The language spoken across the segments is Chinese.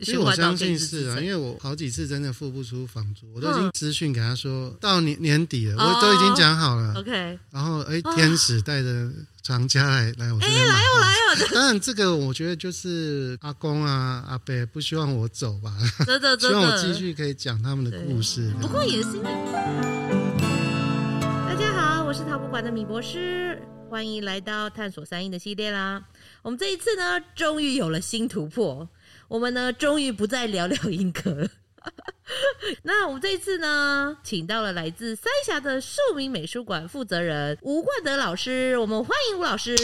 其实我相信是啊，因为我好几次真的付不出房租，我都已经资讯给他说到年年底了，我都已经讲好了。OK，然后哎，天使带着长家来来我这边买。哎，来哦来哦！当然这个我觉得就是阿公啊阿伯不希望我走吧，真的 真的，希望我继续可以讲他们的故事。不过也是因为，大家好，我是陶博馆的米博士，欢迎来到探索山阴的系列啦。我们这一次呢，终于有了新突破。我们呢，终于不再聊聊银阁了。那我们这一次呢，请到了来自三峡的庶民美术馆负责人吴冠德老师，我们欢迎吴老师。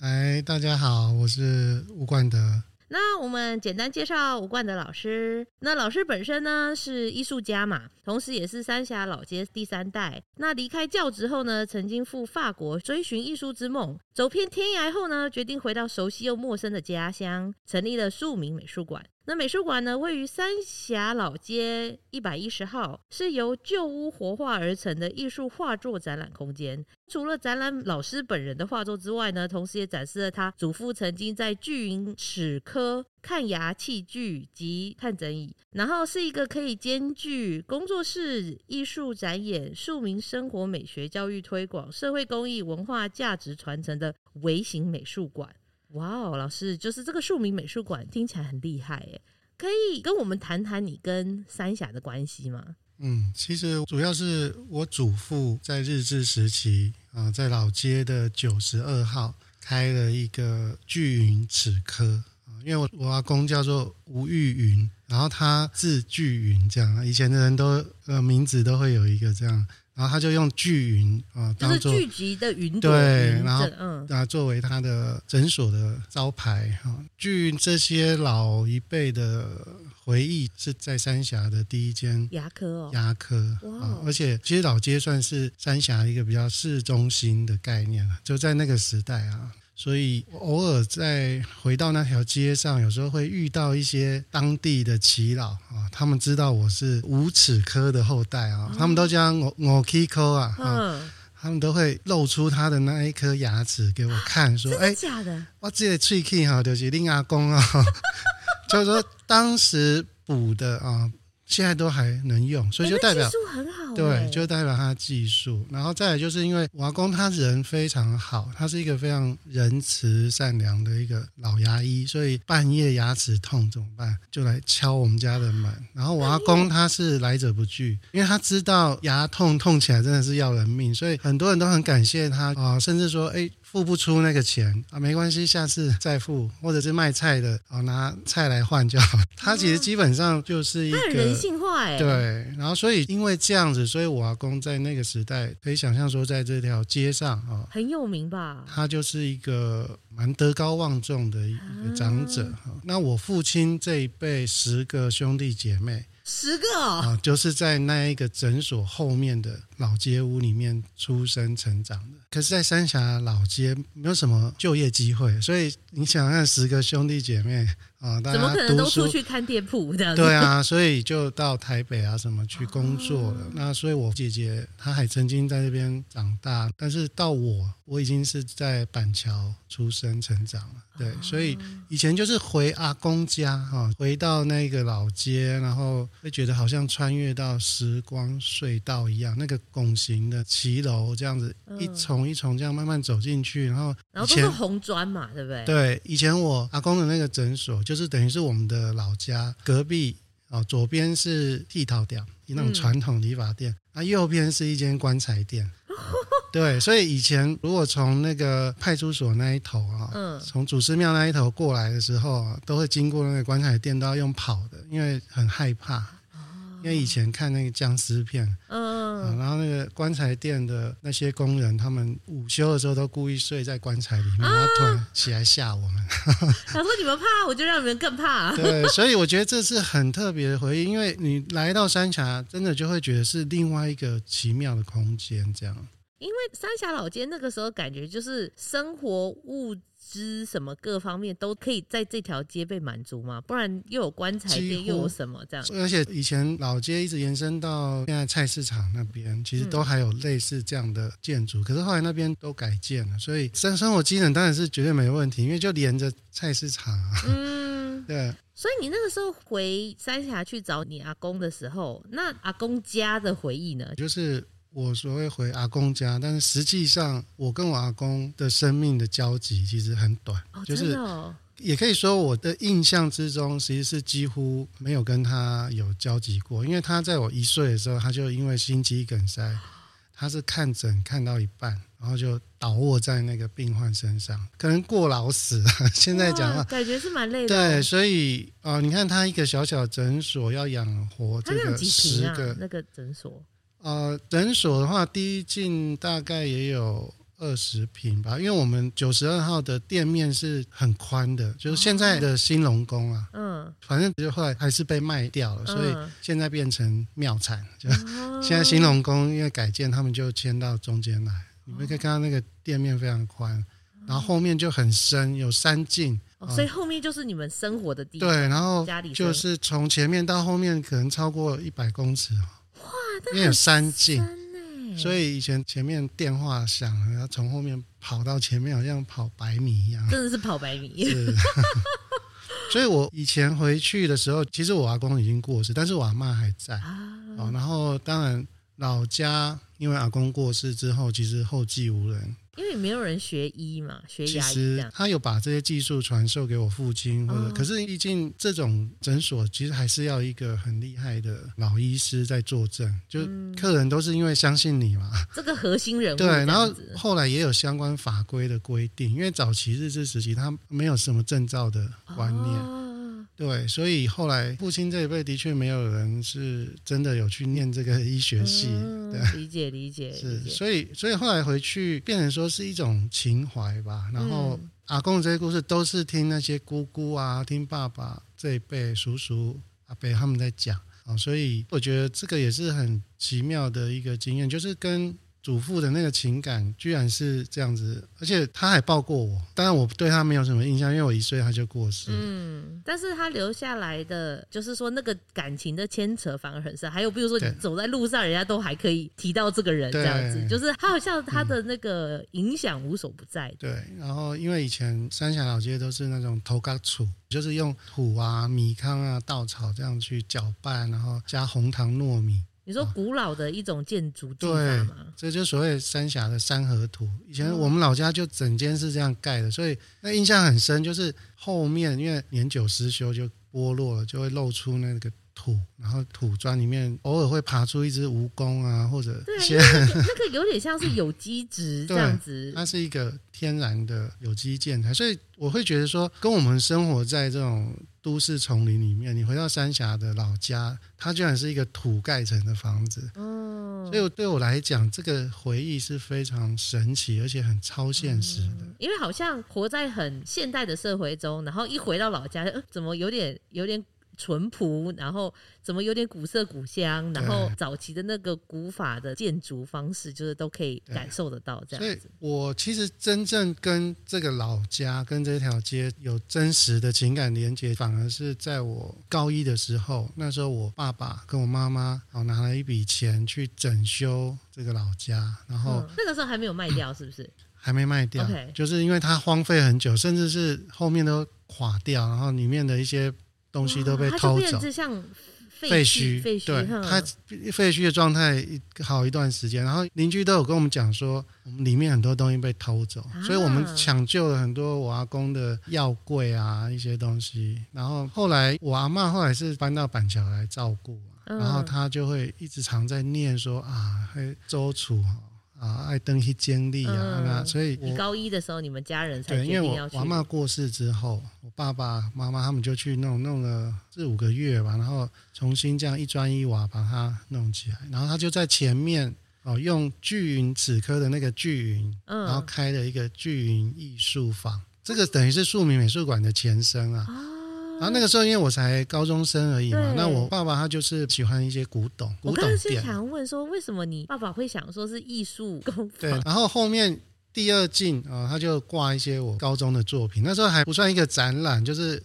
哎，大家好，我是吴冠德。那我们简单介绍吴冠德老师。那老师本身呢是艺术家嘛，同时也是三峡老街第三代。那离开教职后呢，曾经赴法国追寻艺术之梦，走遍天涯后呢，决定回到熟悉又陌生的家乡，成立了庶民美术馆。那美术馆呢，位于三峡老街一百一十号，是由旧屋活化而成的艺术画作展览空间。除了展览老师本人的画作之外呢，同时也展示了他祖父曾经在巨云齿科看牙器具及看诊椅。然后是一个可以兼具工作室、艺术展演、庶民生活美学教育推广、社会公益文化价值传承的微型美术馆。哇哦，老师，就是这个庶民美术馆听起来很厉害耶，可以跟我们谈谈你跟三峡的关系吗？嗯，其实主要是我祖父在日治时期啊，在老街的九十二号开了一个巨云齿科，因为我我阿公叫做吴玉云，然后他字巨云，这样以前的人都呃名字都会有一个这样。然后他就用巨云啊，当做聚集的云朵对，然后啊作为他的诊所的招牌哈。据这些老一辈的回忆，是在三峡的第一间牙科哦，牙科啊，而且其实老街算是三峡一个比较市中心的概念了，就在那个时代啊。所以偶尔在回到那条街上，有时候会遇到一些当地的耆老啊，他们知道我是无齿科的后代啊，他们都叫我我 Kiko 啊，啊，他们都会露出他的那一颗牙齿给我看，说：“哎，假的，我这个喙齿哈，就是令阿公啊，就是说当时补的啊。”现在都还能用，所以就代表、欸、技术很好，对，就代表他的技术。然后再来就是因为我阿公他人非常好，他是一个非常仁慈善良的一个老牙医，所以半夜牙齿痛怎么办？就来敲我们家的门。然后我阿公他是来者不拒，因为他知道牙痛痛起来真的是要人命，所以很多人都很感谢他啊，甚至说哎。付不出那个钱啊，没关系，下次再付，或者是卖菜的啊，拿菜来换就好。他其实基本上就是一个人性化哎，对。然后所以因为这样子，所以我阿公在那个时代可以想象说，在这条街上啊，很有名吧？他就是一个蛮德高望重的一个长者。啊、那我父亲这一辈十个兄弟姐妹。十个啊、哦，就是在那一个诊所后面的老街屋里面出生成长的。可是，在三峡老街没有什么就业机会，所以你想看十个兄弟姐妹啊，大家怎么可能都出去看店铺这样？对啊，所以就到台北啊什么去工作了。哦、那所以我姐姐她还曾经在那边长大，但是到我，我已经是在板桥出生成长了。对，所以以前就是回阿公家哈，回到那个老街，然后会觉得好像穿越到时光隧道一样，那个拱形的骑楼这样子一重一重这样慢慢走进去，然后然后都是红砖嘛，对不对？对，以前我阿公的那个诊所就是等于是我们的老家隔壁啊，左边是剃头店，那种传统理发店，那右边是一间棺材店。对，所以以前如果从那个派出所那一头啊，嗯，从祖师庙那一头过来的时候啊，都会经过那个棺材店，都要用跑的，因为很害怕。哦，因为以前看那个僵尸片，嗯，啊，然后那个棺材店的那些工人，他们午休的时候都故意睡在棺材里面，然后突然起来吓我们。他说你们怕，我就让你们更怕。对，所以我觉得这是很特别的回忆，因为你来到三峡，真的就会觉得是另外一个奇妙的空间，这样。因为三峡老街那个时候感觉就是生活物资什么各方面都可以在这条街被满足嘛，不然又有棺材店又有什么这样。而且以前老街一直延伸到现在菜市场那边，其实都还有类似这样的建筑，嗯、可是后来那边都改建了，所以生生活机能当然是绝对没问题，因为就连着菜市场啊。嗯 对。所以你那个时候回三峡去找你阿公的时候，那阿公家的回忆呢？就是我所谓回阿公家，但是实际上我跟我阿公的生命的交集其实很短，哦、就是。哦也可以说，我的印象之中，其实是几乎没有跟他有交集过。因为他在我一岁的时候，他就因为心肌梗塞，他是看诊看到一半，然后就倒卧在那个病患身上，可能过劳死了。现在讲话感觉是蛮累的。对，所以啊、呃，你看他一个小小诊所要养活这个十个，啊、那个诊所，呃，诊所的话，第一进大概也有。二十平吧，因为我们九十二号的店面是很宽的，就是现在的新龙宫啊，嗯，反正就后来还是被卖掉了，所以现在变成庙产。就现在新龙宫因为改建，他们就迁到中间来。你们可以看到那个店面非常宽，然后后面就很深，有三进，所以后面就是你们生活的地方。对，然后就是从前面到后面可能超过一百公尺因为有三进。所以以前前面电话响，然后从后面跑到前面，好像跑百米一样。真的是跑百米。是。所以我以前回去的时候，其实我阿公已经过世，但是我阿妈还在。啊。哦，然后当然老家，因为阿公过世之后，其实后继无人。因为没有人学医嘛，学牙医。其实他有把这些技术传授给我父亲，或者、哦、可是毕竟这种诊所其实还是要一个很厉害的老医师在坐镇，就客人都是因为相信你嘛。这个核心人物。对，然后后来也有相关法规的规定，因为早期日治时期他没有什么证照的观念。哦对，所以后来父亲这一辈的确没有人是真的有去念这个医学系，嗯、对，理解理解。是，解。所以所以后来回去变成说是一种情怀吧。然后、嗯、阿公的这些故事都是听那些姑姑啊，听爸爸这一辈叔叔阿伯他们在讲啊，所以我觉得这个也是很奇妙的一个经验，就是跟。祖父的那个情感居然是这样子，而且他还抱过我。当然我对他没有什么印象，因为我一岁他就过世。嗯，但是他留下来的，就是说那个感情的牵扯反而很深。还有比如说你走在路上，人家都还可以提到这个人这样子，就是他好像他的那个影响无所不在。嗯。对，然后因为以前三峡老街都是那种土埆厝，就是用土啊、米糠啊、稻草这样去搅拌，然后加红糖糯米。你说古老的一种建筑技法吗？对，这就是所谓三峡的山河图。以前我们老家就整间是这样盖的，所以那印象很深。就是后面因为年久失修就剥落了，就会露出那个土，然后土砖里面偶尔会爬出一只蜈蚣啊，或者一些 那个有点像是有机质这样子。它是一个天然的有机建材，所以我会觉得说，跟我们生活在这种。都市丛林里面，你回到三峡的老家，它居然是一个土盖成的房子。嗯，所以对我来讲，这个回忆是非常神奇，而且很超现实的。嗯，因为好像活在很现代的社会中，然后一回到老家，呃，怎么有点有点。淳朴，然后怎么有点古色古香，然后早期的那个古法的建筑方式，就是都可以感受得到这样子。所以我其实真正跟这个老家、跟这条街有真实的情感连接，反而是在我高一的时候。那时候我爸爸跟我妈妈哦拿了一笔钱去整修这个老家，然后、嗯、那个时候还没有卖掉，是不是？还没卖掉.就是因为它荒废很久，甚至是后面都垮掉，然后里面的一些。东西都被偷走，就像废墟，对，它废墟的状态好一段时间，然后邻居都有跟我们讲说，我们里面很多东西被偷走，所以我们抢救了很多我阿公的药柜啊一些东西，然后后来我阿嬷后来是搬到板桥来照顾，然后他就会一直常在念说啊，周楚啊，爱登去经历啊，那、嗯、所以你高一的时候，你们家人才对，因为我我阿嬷过世之后，我爸爸妈妈他们就去弄，弄了四五个月吧，然后重新这样一砖一瓦把它弄起来，然后他就在前面哦，用巨云齿科的那个巨云，嗯、然后开了一个巨云艺术坊，这个等于是庶民美术馆的前身啊。哦然后那个时候，因为我才高中生而已嘛，那我爸爸他就是喜欢一些古董。古董店。我想问说，为什么你爸爸会想说是艺术工坊？对，然后后面第二进啊，他就挂一些我高中的作品。那时候还不算一个展览，就是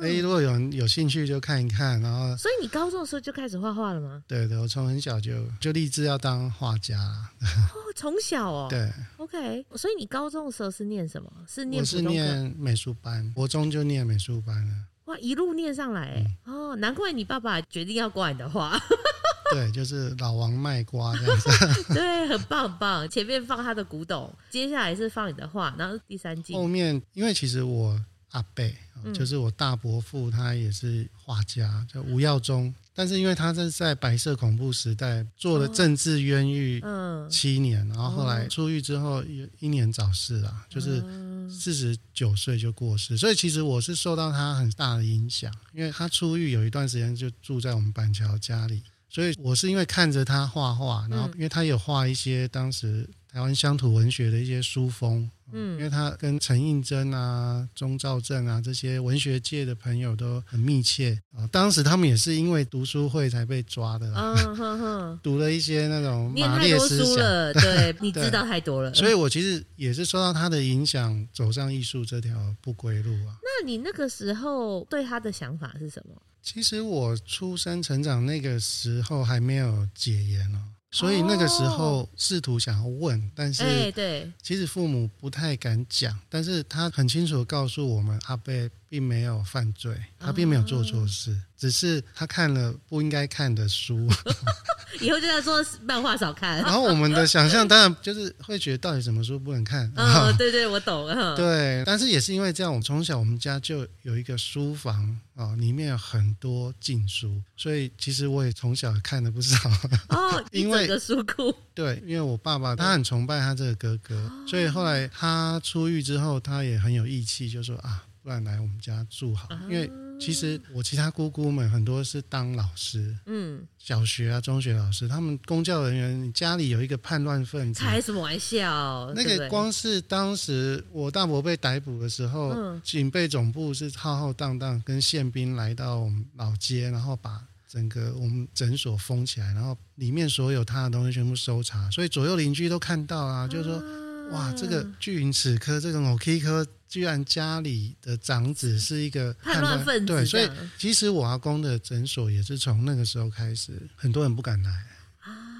哎，如果有人有兴趣就看一看。然后，所以你高中的时候就开始画画了吗？对对，我从很小就就立志要当画家。哦，从小哦。对。OK，所以你高中的时候是念什么？是念？我是念美术班，国中就念美术班了。哇，一路念上来，嗯、哦，难怪你爸爸决定要挂你的画。对，就是老王卖瓜这样子。对，很棒很棒。前面放他的古董，接下来是放你的画，然后第三季。后面，因为其实我阿伯，就是我大伯父，他也是画家，叫吴耀宗。但是因为他是在白色恐怖时代做了政治冤狱七年，然后后来出狱之后英年早逝啊，就是四十九岁就过世。所以其实我是受到他很大的影响，因为他出狱有一段时间就住在我们板桥家里。所以，我是因为看着他画画，然后因为他有画一些当时台湾乡土文学的一些书风，嗯，因为他跟陈映真啊、钟肇政啊这些文学界的朋友都很密切啊。当时他们也是因为读书会才被抓的，嗯哼哼，读了一些那种马列思想，对，你知道太多了。所以我其实也是受到他的影响，走上艺术这条不归路啊。那你那个时候对他的想法是什么？其实我出生成长那个时候还没有解严哦，所以那个时候试图想要问，但是对，其实父母不太敢讲，但是他很清楚地告诉我们，阿伯并没有犯罪，他并没有做错事，只是他看了不应该看的书。以后就在说漫画少看。然后我们的想象当然就是会觉得到底什么书不能看？嗯，对对，我懂。对，但是也是因为这样，我从小我们家就有一个书房啊，里面有很多禁书，所以其实我也从小看了不少。哦，因为个书库。对，因为我爸爸他很崇拜他这个哥哥，所以后来他出狱之后，他也很有义气，就说啊。不然来我们家住好，因为其实我其他姑姑们很多是当老师，嗯，小学啊、中学老师，他们公教人员，你家里有一个叛乱分子，开什么玩笑？那个光是当时我大伯被逮捕的时候，嗯、警备总部是浩浩荡荡跟宪兵来到我们老街，然后把整个我们诊所封起来，然后里面所有他的东西全部搜查，所以左右邻居都看到啊，就是说，哇，这个巨云齿科，这个 OK 科。居然家里的长子是一个叛乱分子，对，所以其实我阿公的诊所也是从那个时候开始，很多人不敢来，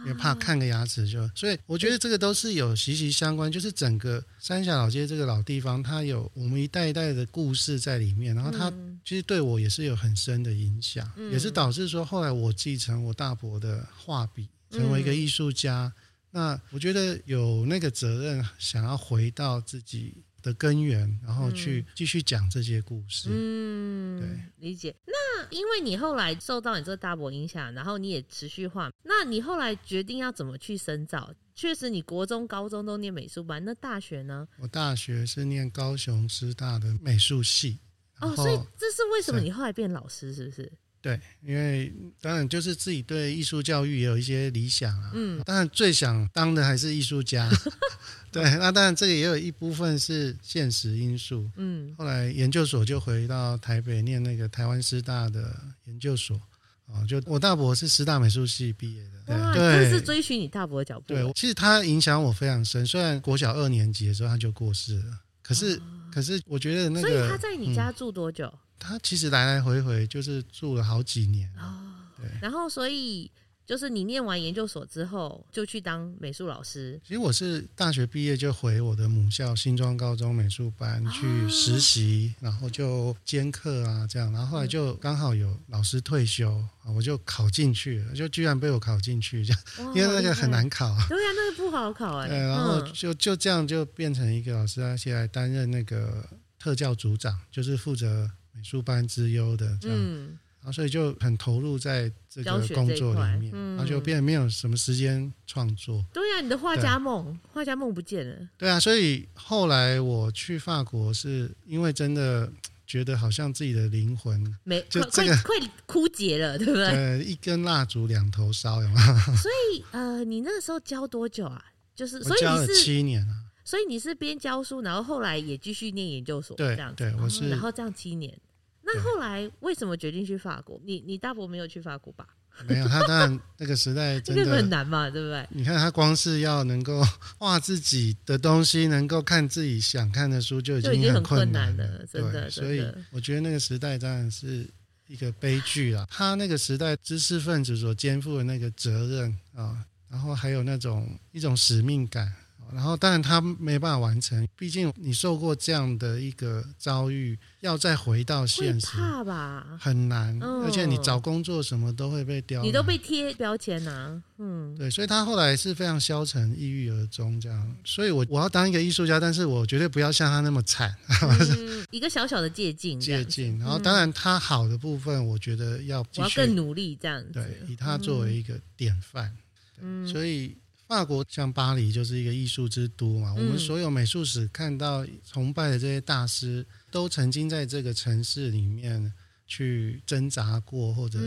因为怕看个牙齿就。所以我觉得这个都是有息息相关，就是整个三峡老街这个老地方，它有我们一代一代的故事在里面，然后它其实对我也是有很深的影响，也是导致说后来我继承我大伯的画笔，成为一个艺术家。那我觉得有那个责任，想要回到自己的根源，然后去继续讲这些故事。嗯，对，理解。那因为你后来受到你这个大伯影响，然后你也持续画，那你后来决定要怎么去深造？确实，你国中、高中都念美术班，那大学呢？我大学是念高雄师大的美术系。哦，所以这是为什么你后来变老师，是不是？对，因为当然就是自己对艺术教育也有一些理想啊。嗯，当然最想当的还是艺术家。对，那当然这个也有一部分是现实因素。嗯，后来研究所就回到台北念那个台湾师大的研究所。哦，就我大伯是师大美术系毕业的。哇，对，是追寻你大伯的脚步。对，其实他影响我非常深。虽然国小二年级的时候他就过世了，可是、哦、可是我觉得那个，所以他在你家住多久？嗯他其实来来回回就是住了好几年哦，对，然后所以就是你念完研究所之后就去当美术老师。其实我是大学毕业就回我的母校新庄高中美术班去实习，然后就兼课啊这样，然后后来就刚好有老师退休，我就考进去了，就居然被我考进去这样，因为那个很难考啊。对呀，那个不好考哎。对，然后就就这样就变成一个老师，而且还担任那个特教组长，就是负责。美术班之优的这样，嗯、然后所以就很投入在这个工作里面，嗯、然后就变得没有什么时间创作。对呀、啊，你的画家梦，画家梦不见了。对啊，所以后来我去法国，是因为真的觉得好像自己的灵魂没就这个快，快枯竭了，对不对？对，一根蜡烛两头烧，有吗？所以呃，你那个时候教多久啊？就是所以教了七年啊。所以你是边教书，然后后来也继续念研究所，对这样子。对，我是。然后这样七年，那后来为什么决定去法国？你你大伯没有去法国吧？没有，他当然那个时代 真的很难嘛，对不对？你看他光是要能够画自己的东西，能够看自己想看的书，就已经很困难了，真的。所以我觉得那个时代当然是一个悲剧了。他那个时代知识分子所肩负的那个责任啊，然后还有那种一种使命感。然后当然他没办法完成，毕竟你受过这样的一个遭遇，要再回到现实，怕吧？很难，嗯、而且你找工作什么都会被刁，你都被贴标签呐、啊。嗯，对，所以他后来是非常消沉、抑郁而终这样。所以我我要当一个艺术家，但是我绝对不要像他那么惨。嗯、一个小小的借鉴，借鉴。然后当然他好的部分，我觉得要我要更努力这样子。对，以他作为一个典范。嗯，所以。法国像巴黎就是一个艺术之都嘛，我们所有美术史看到崇拜的这些大师，都曾经在这个城市里面去挣扎过或者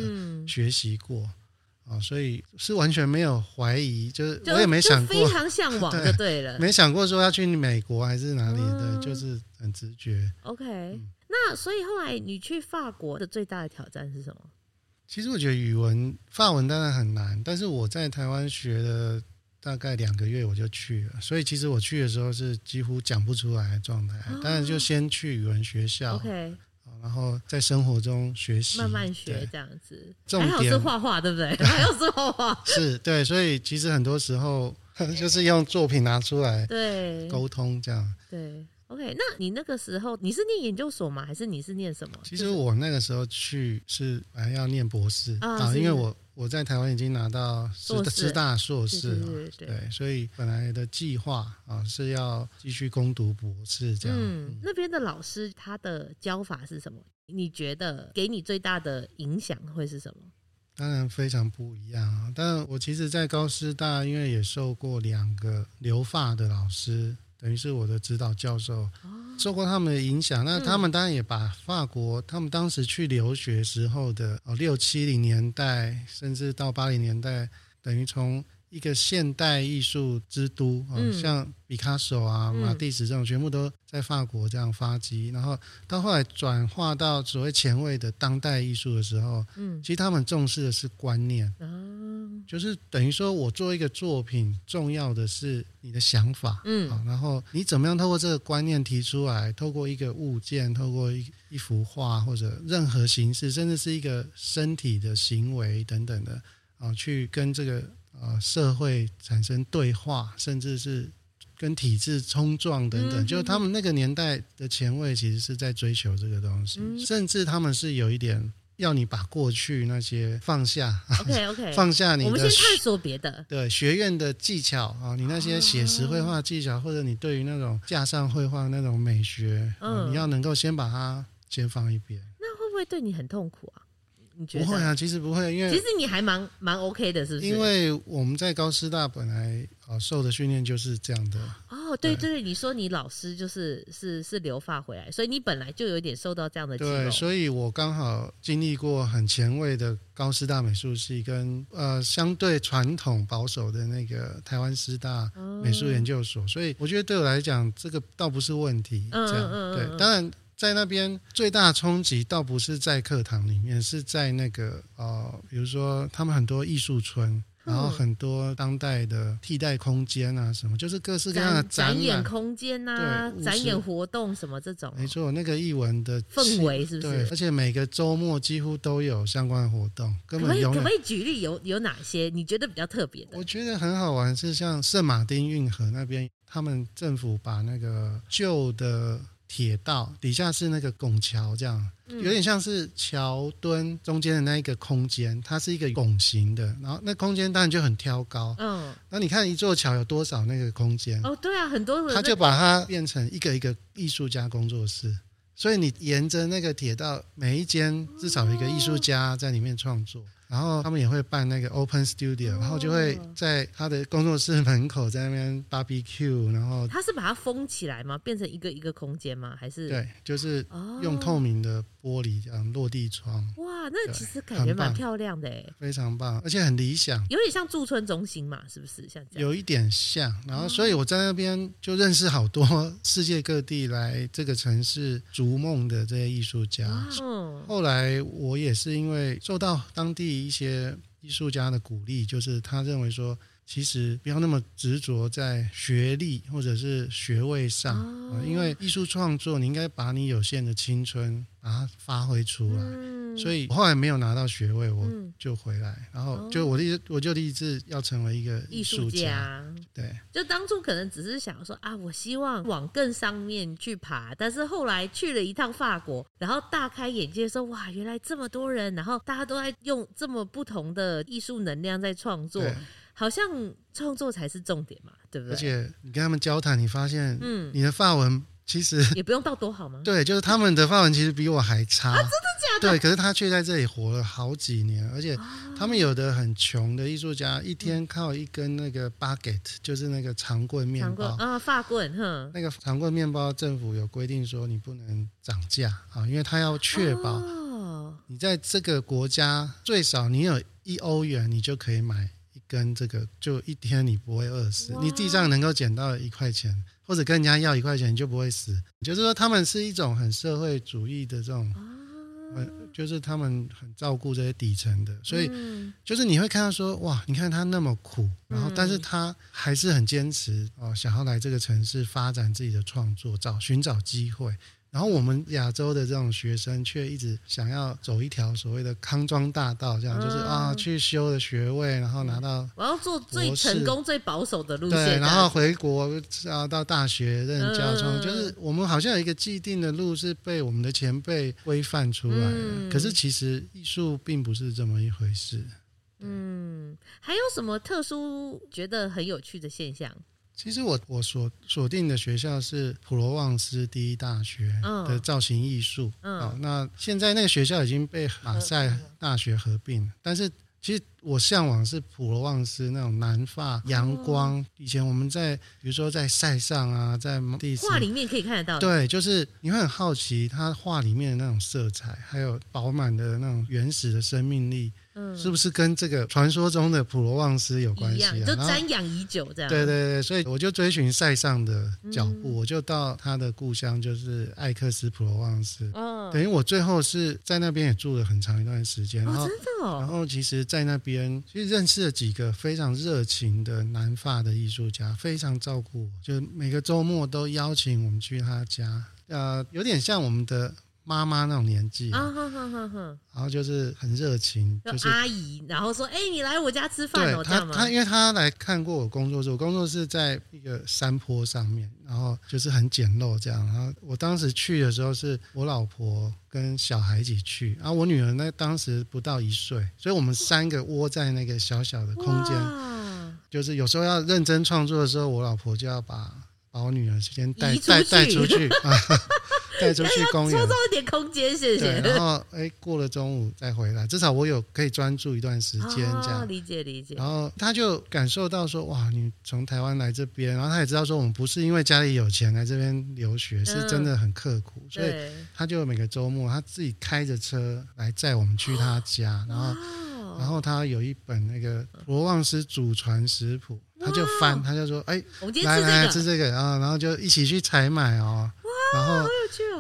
学习过啊，所以是完全没有怀疑，就是我也没想过，非常向往 就对了，没想过说要去美国还是哪里的，就是很直觉。OK，那所以后来你去法国的最大的挑战是什么？其实我觉得语文法文当然很难，但是我在台湾学的。大概两个月我就去了，所以其实我去的时候是几乎讲不出来的状态。当然就先去语文学校，OK，然后在生活中学习，慢慢学这样子。重点是画画，对不对？还好是画画，是对。所以其实很多时候 就是用作品拿出来对沟通这样。对，OK。那你那个时候你是念研究所吗？还是你是念什么？其实我那个时候去是本来要念博士啊，因为我。我在台湾已经拿到师师大硕士了，对，对，对，所以本来的计划啊是要继续攻读博士这样。嗯，那边的老师他的教法是什么？你觉得给你最大的影响会是什么？当然非常不一样啊！但我其实，在高师大因为也受过两个留法的老师。等于是我的指导教授，受过他们的影响，那他们当然也把法国他们当时去留学时候的哦六七零年代，甚至到八零年代，等于从。一个现代艺术之都啊，像毕卡索啊、马蒂斯这种，全部都在法国这样发迹。然后到后来转化到所谓前卫的当代艺术的时候，嗯，其实他们重视的是观念，嗯就是等于说我做一个作品，重要的是你的想法，嗯，然后你怎么样透过这个观念提出来，透过一个物件，透过一一幅画或者任何形式，甚至是一个身体的行为等等的啊，去跟这个。呃，社会产生对话，甚至是跟体制冲撞等等，嗯、就他们那个年代的前卫，其实是在追求这个东西，嗯、甚至他们是有一点要你把过去那些放下。OK OK，放下你的。我们先探索别的。对，学院的技巧啊，你那些写实绘画技巧，哦、或者你对于那种架上绘画那种美学，嗯、你要能够先把它先放一边。那会不会对你很痛苦啊？不会啊，其实不会，因为其实你还蛮蛮 OK 的，是不是？因为我们在高师大本来啊受的训练就是这样的。哦，对对，对，你说你老师就是是是留发回来，所以你本来就有点受到这样的。对，所以我刚好经历过很前卫的高师大美术系，跟呃相对传统保守的那个台湾师大美术研究所，所以我觉得对我来讲，这个倒不是问题。这样对，当然。在那边最大的冲击倒不是在课堂里面，是在那个呃，比如说他们很多艺术村，然后很多当代的替代空间啊，什么就是各式各样的展，展演空间啊，展演活动什么这种。没错，那个艺文的氛围是不是？对，而且每个周末几乎都有相关的活动。可不可以举例有有哪些你觉得比较特别的？我觉得很好玩，是像圣马丁运河那边，他们政府把那个旧的。铁道底下是那个拱桥，这样有点像是桥墩中间的那一个空间，它是一个拱形的，然后那空间当然就很挑高。嗯，那你看一座桥有多少那个空间？哦，对啊，很多人。他就把它变成一个一个艺术家工作室，所以你沿着那个铁道，每一间至少有一个艺术家在里面创作。然后他们也会办那个 open studio，然后就会在他的工作室门口在那边 barbecue，然后他是把它封起来吗？变成一个一个空间吗？还是对，就是用透明的玻璃这样落地窗。哇，那其实感觉蛮漂亮的哎，非常棒，而且很理想，有点像驻村中心嘛，是不是？像这样有一点像。然后，所以我在那边就认识好多世界各地来这个城市逐梦的这些艺术家。嗯，后来我也是因为受到当地。一些艺术家的鼓励，就是他认为说，其实不要那么执着在学历或者是学位上，哦、因为艺术创作，你应该把你有限的青春把它发挥出来。嗯嗯，所以后来没有拿到学位，我就回来，嗯、然后就我立我就立志要成为一个艺术家。对，就当初可能只是想说啊，我希望往更上面去爬，但是后来去了一趟法国，然后大开眼界说哇，原来这么多人，然后大家都在用这么不同的艺术能量在创作。好像创作才是重点嘛，对不对？而且你跟他们交谈，你发现，嗯，你的发文其实 也不用到多好吗？对，就是他们的发文其实比我还差，啊、真的假的？对，可是他却在这里活了好几年，而且他们有的很穷的艺术家，一天靠一根那个 baguette，就是那个长棍面包啊，发棍，哼，那个长棍面包，政府有规定说你不能涨价啊，因为他要确保你在这个国家最少你有一欧元，你就可以买。跟这个就一天你不会饿死，你地上能够捡到一块钱，或者跟人家要一块钱，你就不会死。就是说，他们是一种很社会主义的这种，就是他们很照顾这些底层的，所以就是你会看到说，哇，你看他那么苦，然后但是他还是很坚持哦，想要来这个城市发展自己的创作，找寻找机会。然后我们亚洲的这种学生却一直想要走一条所谓的康庄大道，这样、嗯、就是啊，去修了学位，然后拿到我要做最成功、最保守的路线，对，然后回国啊，到大学任教中，嗯、就是我们好像有一个既定的路是被我们的前辈规范出来的。嗯、可是其实艺术并不是这么一回事。嗯，还有什么特殊觉得很有趣的现象？其实我我所锁定的学校是普罗旺斯第一大学的造型艺术。嗯，哦，那现在那个学校已经被马赛大学合并，但是其实我向往是普罗旺斯那种南法阳光。以前我们在比如说在塞上啊，在第画里面可以看得到。对，就是你会很好奇他画里面的那种色彩，还有饱满的那种原始的生命力。嗯，是不是跟这个传说中的普罗旺斯有关系啊？都瞻仰已久这样。对对对，所以我就追寻塞尚的脚步，嗯、我就到他的故乡，就是艾克斯普罗旺斯。哦，等于我最后是在那边也住了很长一段时间。然后，哦、真的哦。然后，其实，在那边其实认识了几个非常热情的南法的艺术家，非常照顾我，就每个周末都邀请我们去他家。呃，有点像我们的。妈妈那种年纪啊，然后就是很热情，就是阿姨，然后说：“哎，你来我家吃饭哦。”他他因为他来看过我工作室，我工作室在一个山坡上面，然后就是很简陋这样。然后我当时去的时候是我老婆跟小孩一起去，然后我女儿那当时不到一岁，所以我们三个窝在那个小小的空间，就是有时候要认真创作的时候，我老婆就要把把我女儿先带带带出去啊。带出去公园，创造一点空间，谢谢。然后，哎、欸，过了中午再回来，至少我有可以专注一段时间，这样、哦、理解理解。然后他就感受到说，哇，你从台湾来这边，然后他也知道说，我们不是因为家里有钱来这边留学，是真的很刻苦，嗯、所以他就每个周末他自己开着车来载我们去他家，然后，哦、然后他有一本那个罗旺斯祖传食谱，他就翻，他就说，哎、欸，我们今天吃这个，来来吃这个啊，然后就一起去采买哦。然后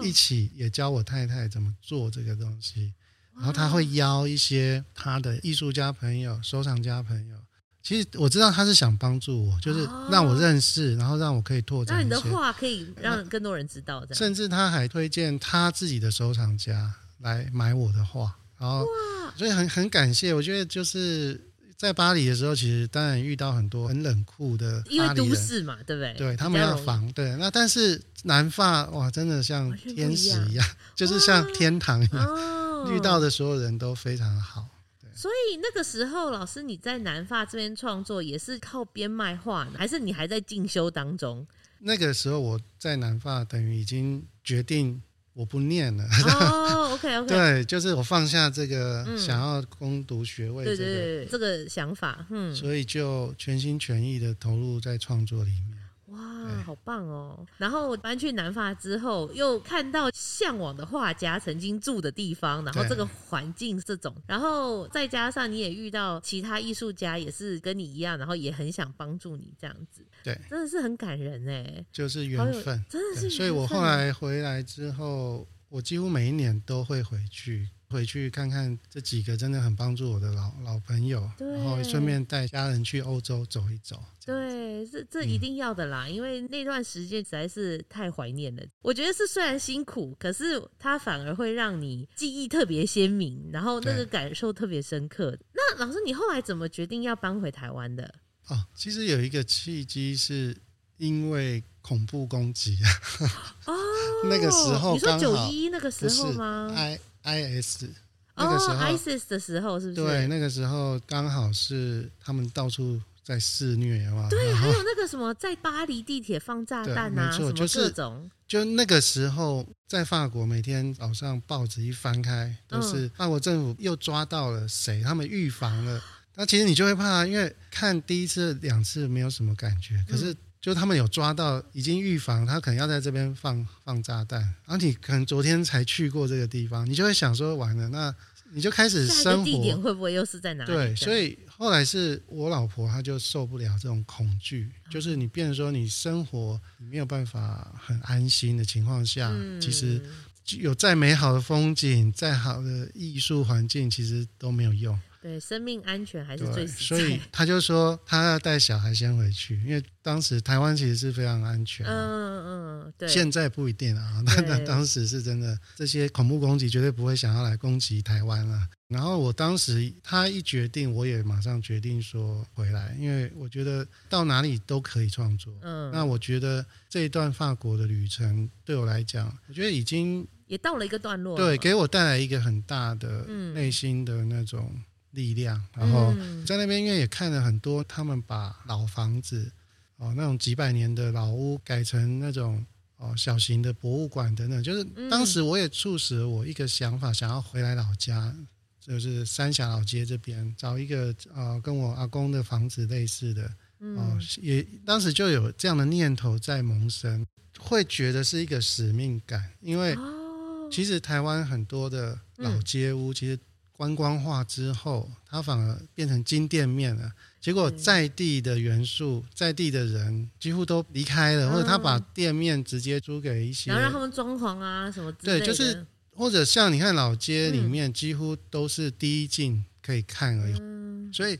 一起也教我太太怎么做这个东西，然后他会邀一些他的艺术家朋友、收藏家朋友。其实我知道他是想帮助我，就是让我认识，然后让我可以拓展。那你的画可以让更多人知道，甚至他还推荐他自己的收藏家来买我的画，然后所以很很感谢。我觉得就是。在巴黎的时候，其实当然遇到很多很冷酷的因为都市嘛，对不对？对，他们要防，对。那但是南法哇，真的像天使一样，就是像天堂一样，哦、遇到的所有人都非常好。对。所以那个时候，老师你在南法这边创作也是靠边卖画呢，还是你还在进修当中？那个时候我在南法，等于已经决定。我不念了。哦，OK OK。对，就是我放下这个想要攻读学位这个、嗯、对对对这个想法，嗯，所以就全心全意的投入在创作里面。哇，对好棒哦！然后我搬去南法之后，又看到向往的画家曾经住的地方，然后这个环境这种，然后再加上你也遇到其他艺术家，也是跟你一样，然后也很想帮助你这样子。对，真的是很感人哎，就是缘分，真的是。所以我后来回来之后，我几乎每一年都会回去，回去看看这几个真的很帮助我的老老朋友，然后顺便带家人去欧洲走一走。对，这这一定要的啦，嗯、因为那段时间实在是太怀念了。我觉得是虽然辛苦，可是它反而会让你记忆特别鲜明，然后那个感受特别深刻。那老师，你后来怎么决定要搬回台湾的？哦，其实有一个契机是因为恐怖攻击啊。哦，那个时候你说九一那个时候吗？I I S。那个时候、oh,，ISIS 的时候是不是？对，那个时候刚好是他们到处在肆虐嘛。对，还有那个什么，在巴黎地铁放炸弹啊，没错，就是各种。就那个时候，在法国，每天早上报纸一翻开，都是法国政府又抓到了谁，他们预防了。那其实你就会怕，因为看第一次、两次没有什么感觉，可是就他们有抓到，已经预防，他可能要在这边放放炸弹。然后你可能昨天才去过这个地方，你就会想说，完了，那你就开始生活。地点会不会又是在哪里？对，所以后来是我老婆，她就受不了这种恐惧，就是你变成说你生活你没有办法很安心的情况下，嗯、其实有再美好的风景、再好的艺术环境，其实都没有用。对，生命安全还是最实在。所以他就说他要带小孩先回去，因为当时台湾其实是非常安全。嗯嗯，对。现在不一定啊，那那对当时是真的，这些恐怖攻击绝对不会想要来攻击台湾啊。然后我当时他一决定，我也马上决定说回来，因为我觉得到哪里都可以创作。嗯。那我觉得这一段法国的旅程对我来讲，我觉得已经也到了一个段落，对，给我带来一个很大的内心的那种。力量，然后在那边，因为也看了很多，他们把老房子哦，那种几百年的老屋改成那种哦小型的博物馆等等，就是当时我也促使了我一个想法，想要回来老家，就是三峡老街这边找一个呃跟我阿公的房子类似的哦，也当时就有这样的念头在萌生，会觉得是一个使命感，因为其实台湾很多的老街屋其实。观光化之后，它反而变成金店面了。结果在地的元素，在地的人几乎都离开了，或者他把店面直接租给一些，然后让他们装潢啊什么之类的。对，就是或者像你看老街里面，几乎都是第一镜可以看而已。嗯、所以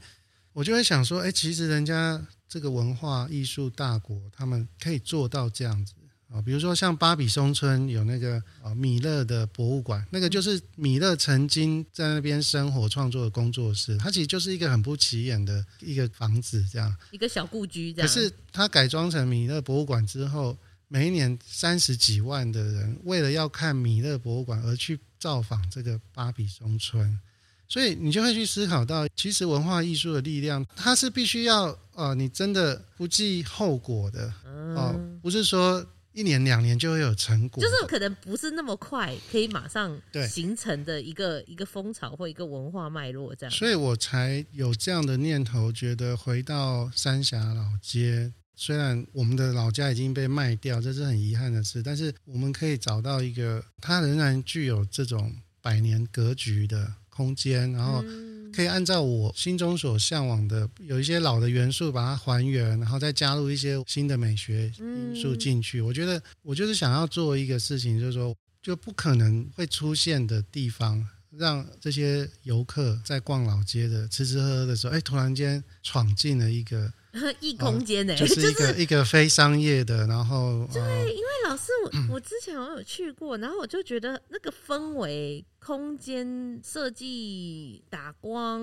我就会想说，哎，其实人家这个文化艺术大国，他们可以做到这样子。啊，比如说像巴比松村有那个啊米勒的博物馆，那个就是米勒曾经在那边生活创作的工作室，它其实就是一个很不起眼的一个房子，这样一个小故居这样。可是它改装成米勒博物馆之后，每一年三十几万的人为了要看米勒博物馆而去造访这个巴比松村，所以你就会去思考到，其实文化艺术的力量，它是必须要呃，你真的不计后果的哦，不是说。一年两年就会有成果，就是可能不是那么快可以马上形成的一个一个风潮或一个文化脉络这样。所以我才有这样的念头，觉得回到三峡老街，虽然我们的老家已经被卖掉，这是很遗憾的事，但是我们可以找到一个它仍然具有这种百年格局的空间，然后。嗯可以按照我心中所向往的，有一些老的元素把它还原，然后再加入一些新的美学因素进去。我觉得我就是想要做一个事情，就是说就不可能会出现的地方，让这些游客在逛老街的吃吃喝喝的时候，哎，突然间闯进了一个。异空间呢，就是一个 一个非商业的，然后对，因为老师我我之前我有去过，然后我就觉得那个氛围、空间设计、打光，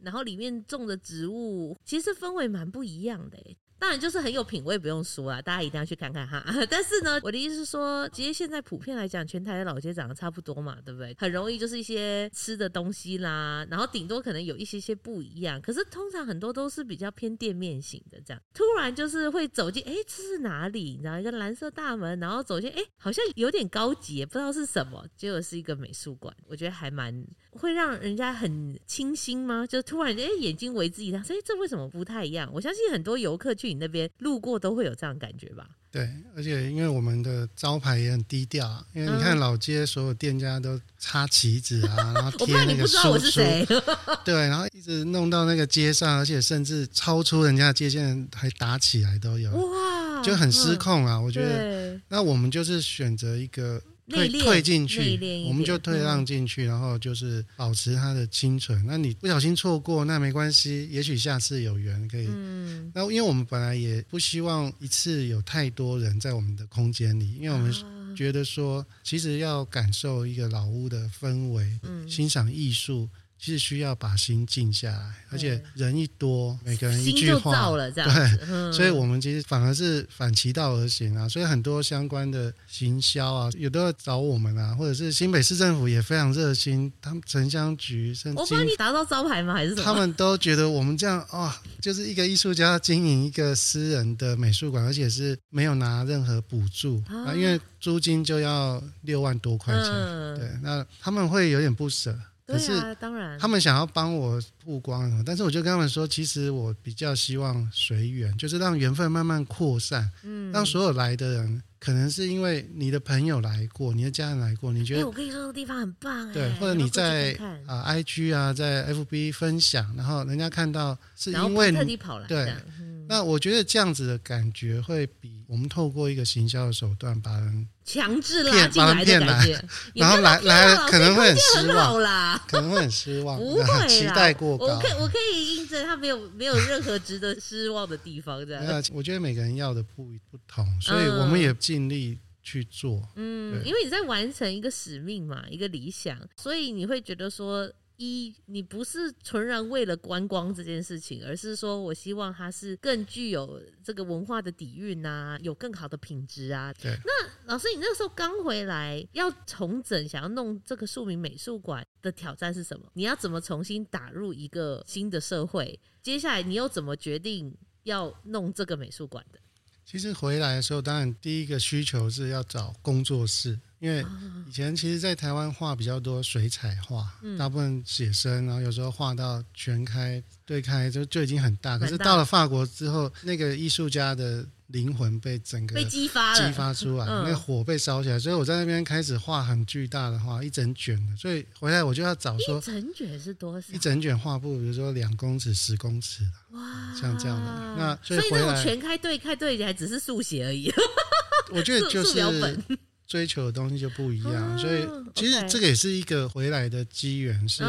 然后里面种的植物，其实氛围蛮不一样的。当然就是很有品味，不用说啊，大家一定要去看看哈。但是呢，我的意思是说，其实现在普遍来讲，全台的老街长得差不多嘛，对不对？很容易就是一些吃的东西啦，然后顶多可能有一些些不一样。可是通常很多都是比较偏店面型的，这样突然就是会走进，哎，这是哪里？你知道一个蓝色大门，然后走进，哎，好像有点高级，不知道是什么，结果是一个美术馆，我觉得还蛮。会让人家很清新吗？就突然间，哎，眼睛为之一亮，所以这为什么不太一样？我相信很多游客去你那边路过都会有这样感觉吧。对，而且因为我们的招牌也很低调啊，因为你看老街所有店家都插旗子啊，然后贴那个书书，对，然后一直弄到那个街上，而且甚至超出人家的界限还打起来都有，哇，就很失控啊！我觉得，那我们就是选择一个。退退进去，我们就退让进去，然后就是保持它的清纯。那你不小心错过，那没关系，也许下次有缘可以。嗯，那因为我们本来也不希望一次有太多人在我们的空间里，因为我们觉得说，其实要感受一个老屋的氛围，欣赏艺术。是需要把心静下来，而且人一多，每个人一句话，对，所以我们其实反而是反其道而行啊。所以很多相关的行销啊，有都要找我们啊，或者是新北市政府也非常热心，他们城乡局甚至我帮你打造招牌吗？还是他们都觉得我们这样啊、哦，就是一个艺术家经营一个私人的美术馆，而且是没有拿任何补助啊，因为租金就要六万多块钱，嗯、对，那他们会有点不舍。可是，当然，他们想要帮我曝光什么，但是我就跟他们说，其实我比较希望随缘，就是让缘分慢慢扩散，嗯，让所有来的人，可能是因为你的朋友来过，你的家人来过，你觉得，哎，我跟你说，这个地方很棒，对，或者你在啊 IG 啊，在 FB 分享，然后人家看到是因为你对。那我觉得这样子的感觉会比我们透过一个行销的手段把人强制拉进来的感觉，然后来来可能会很失望啦，可能会很失望，不会期待过高。我可以我可以印证他没有没有任何值得失望的地方，这样。我觉得每个人要的不不同，所以我们也尽力去做。嗯，因为你在完成一个使命嘛，一个理想，所以你会觉得说。一，你不是纯然为了观光这件事情，而是说我希望它是更具有这个文化的底蕴啊，有更好的品质啊。对。那老师，你那个时候刚回来要重整，想要弄这个庶民美术馆的挑战是什么？你要怎么重新打入一个新的社会？接下来你又怎么决定要弄这个美术馆的？其实回来的时候，当然第一个需求是要找工作室。因为以前其实，在台湾画比较多水彩画，嗯、大部分写生，然后有时候画到全开、对开就就已经很大。可是到了法国之后，那个艺术家的灵魂被整个被激发激发出来，嗯、那个火被烧起来。所以我在那边开始画很巨大的画，一整卷的。所以回来我就要找说，一整卷是多少？一整卷画布，比如说两公尺、十公尺的，哇，像这样的。那所以，所以那种全开、对开、对开，只是速写而已。我觉得就是。追求的东西就不一样，所以其实这个也是一个回来的机缘，是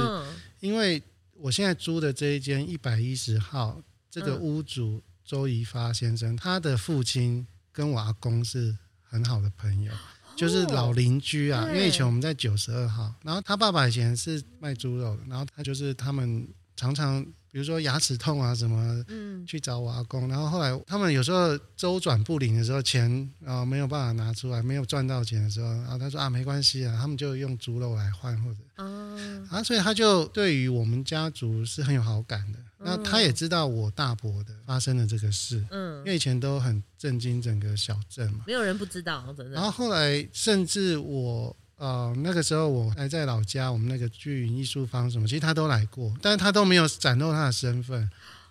因为我现在租的这一间一百一十号，这个屋主周怡发先生，他的父亲跟我阿公是很好的朋友，就是老邻居啊。因为以前我们在九十二号，然后他爸爸以前是卖猪肉的，然后他就是他们常常。比如说牙齿痛啊什么，嗯，去找我阿公，然后后来他们有时候周转不灵的时候，钱啊没有办法拿出来，没有赚到钱的时候，然后他说啊没关系啊，他们就用猪肉来换或者，嗯，啊，所以他就对于我们家族是很有好感的。那他也知道我大伯的发生了这个事，嗯，因为以前都很震惊整个小镇嘛，没有人不知道，真的。然后后来甚至我。呃，那个时候我还在老家，我们那个剧云艺术坊什么，其实他都来过，但是他都没有展露他的身份，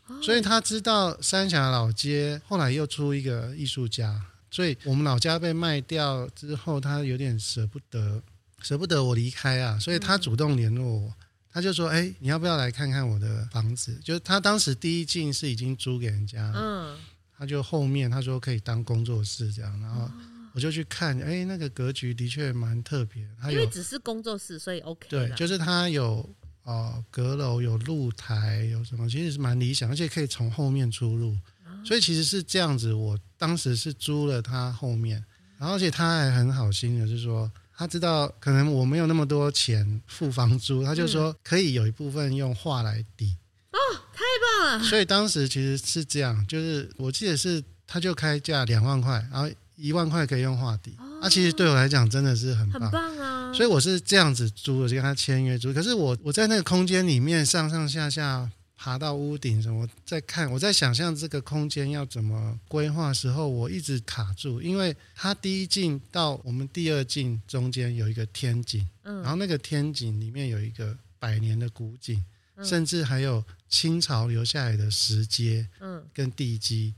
哦、所以他知道三峡老街后来又出一个艺术家，所以我们老家被卖掉之后，他有点舍不得，舍不得我离开啊，所以他主动联络我，嗯、他就说：“哎，你要不要来看看我的房子？”就是他当时第一进是已经租给人家，嗯，他就后面他说可以当工作室这样，然后。我就去看，哎、欸，那个格局的确蛮特别。它有，因为只是工作室，所以 OK。对，就是它有哦、呃，阁楼有露台，有什么，其实是蛮理想，而且可以从后面出入。哦、所以其实是这样子，我当时是租了它后面，然后而且他还很好心的，就是说他知道可能我没有那么多钱付房租，他就说可以有一部分用画来抵。哦，太棒了！所以当时其实是这样，就是我记得是他就开价两万块，然后。一万块可以用画底，那、哦啊、其实对我来讲真的是很棒，很棒啊！所以我是这样子租的，就跟他签约租。可是我我在那个空间里面上上下下爬到屋顶什么，我在看，我在想象这个空间要怎么规划的时候，我一直卡住，因为它第一进到我们第二进中间有一个天井，嗯，然后那个天井里面有一个百年的古井，嗯、甚至还有清朝留下来的石阶，嗯，跟地基。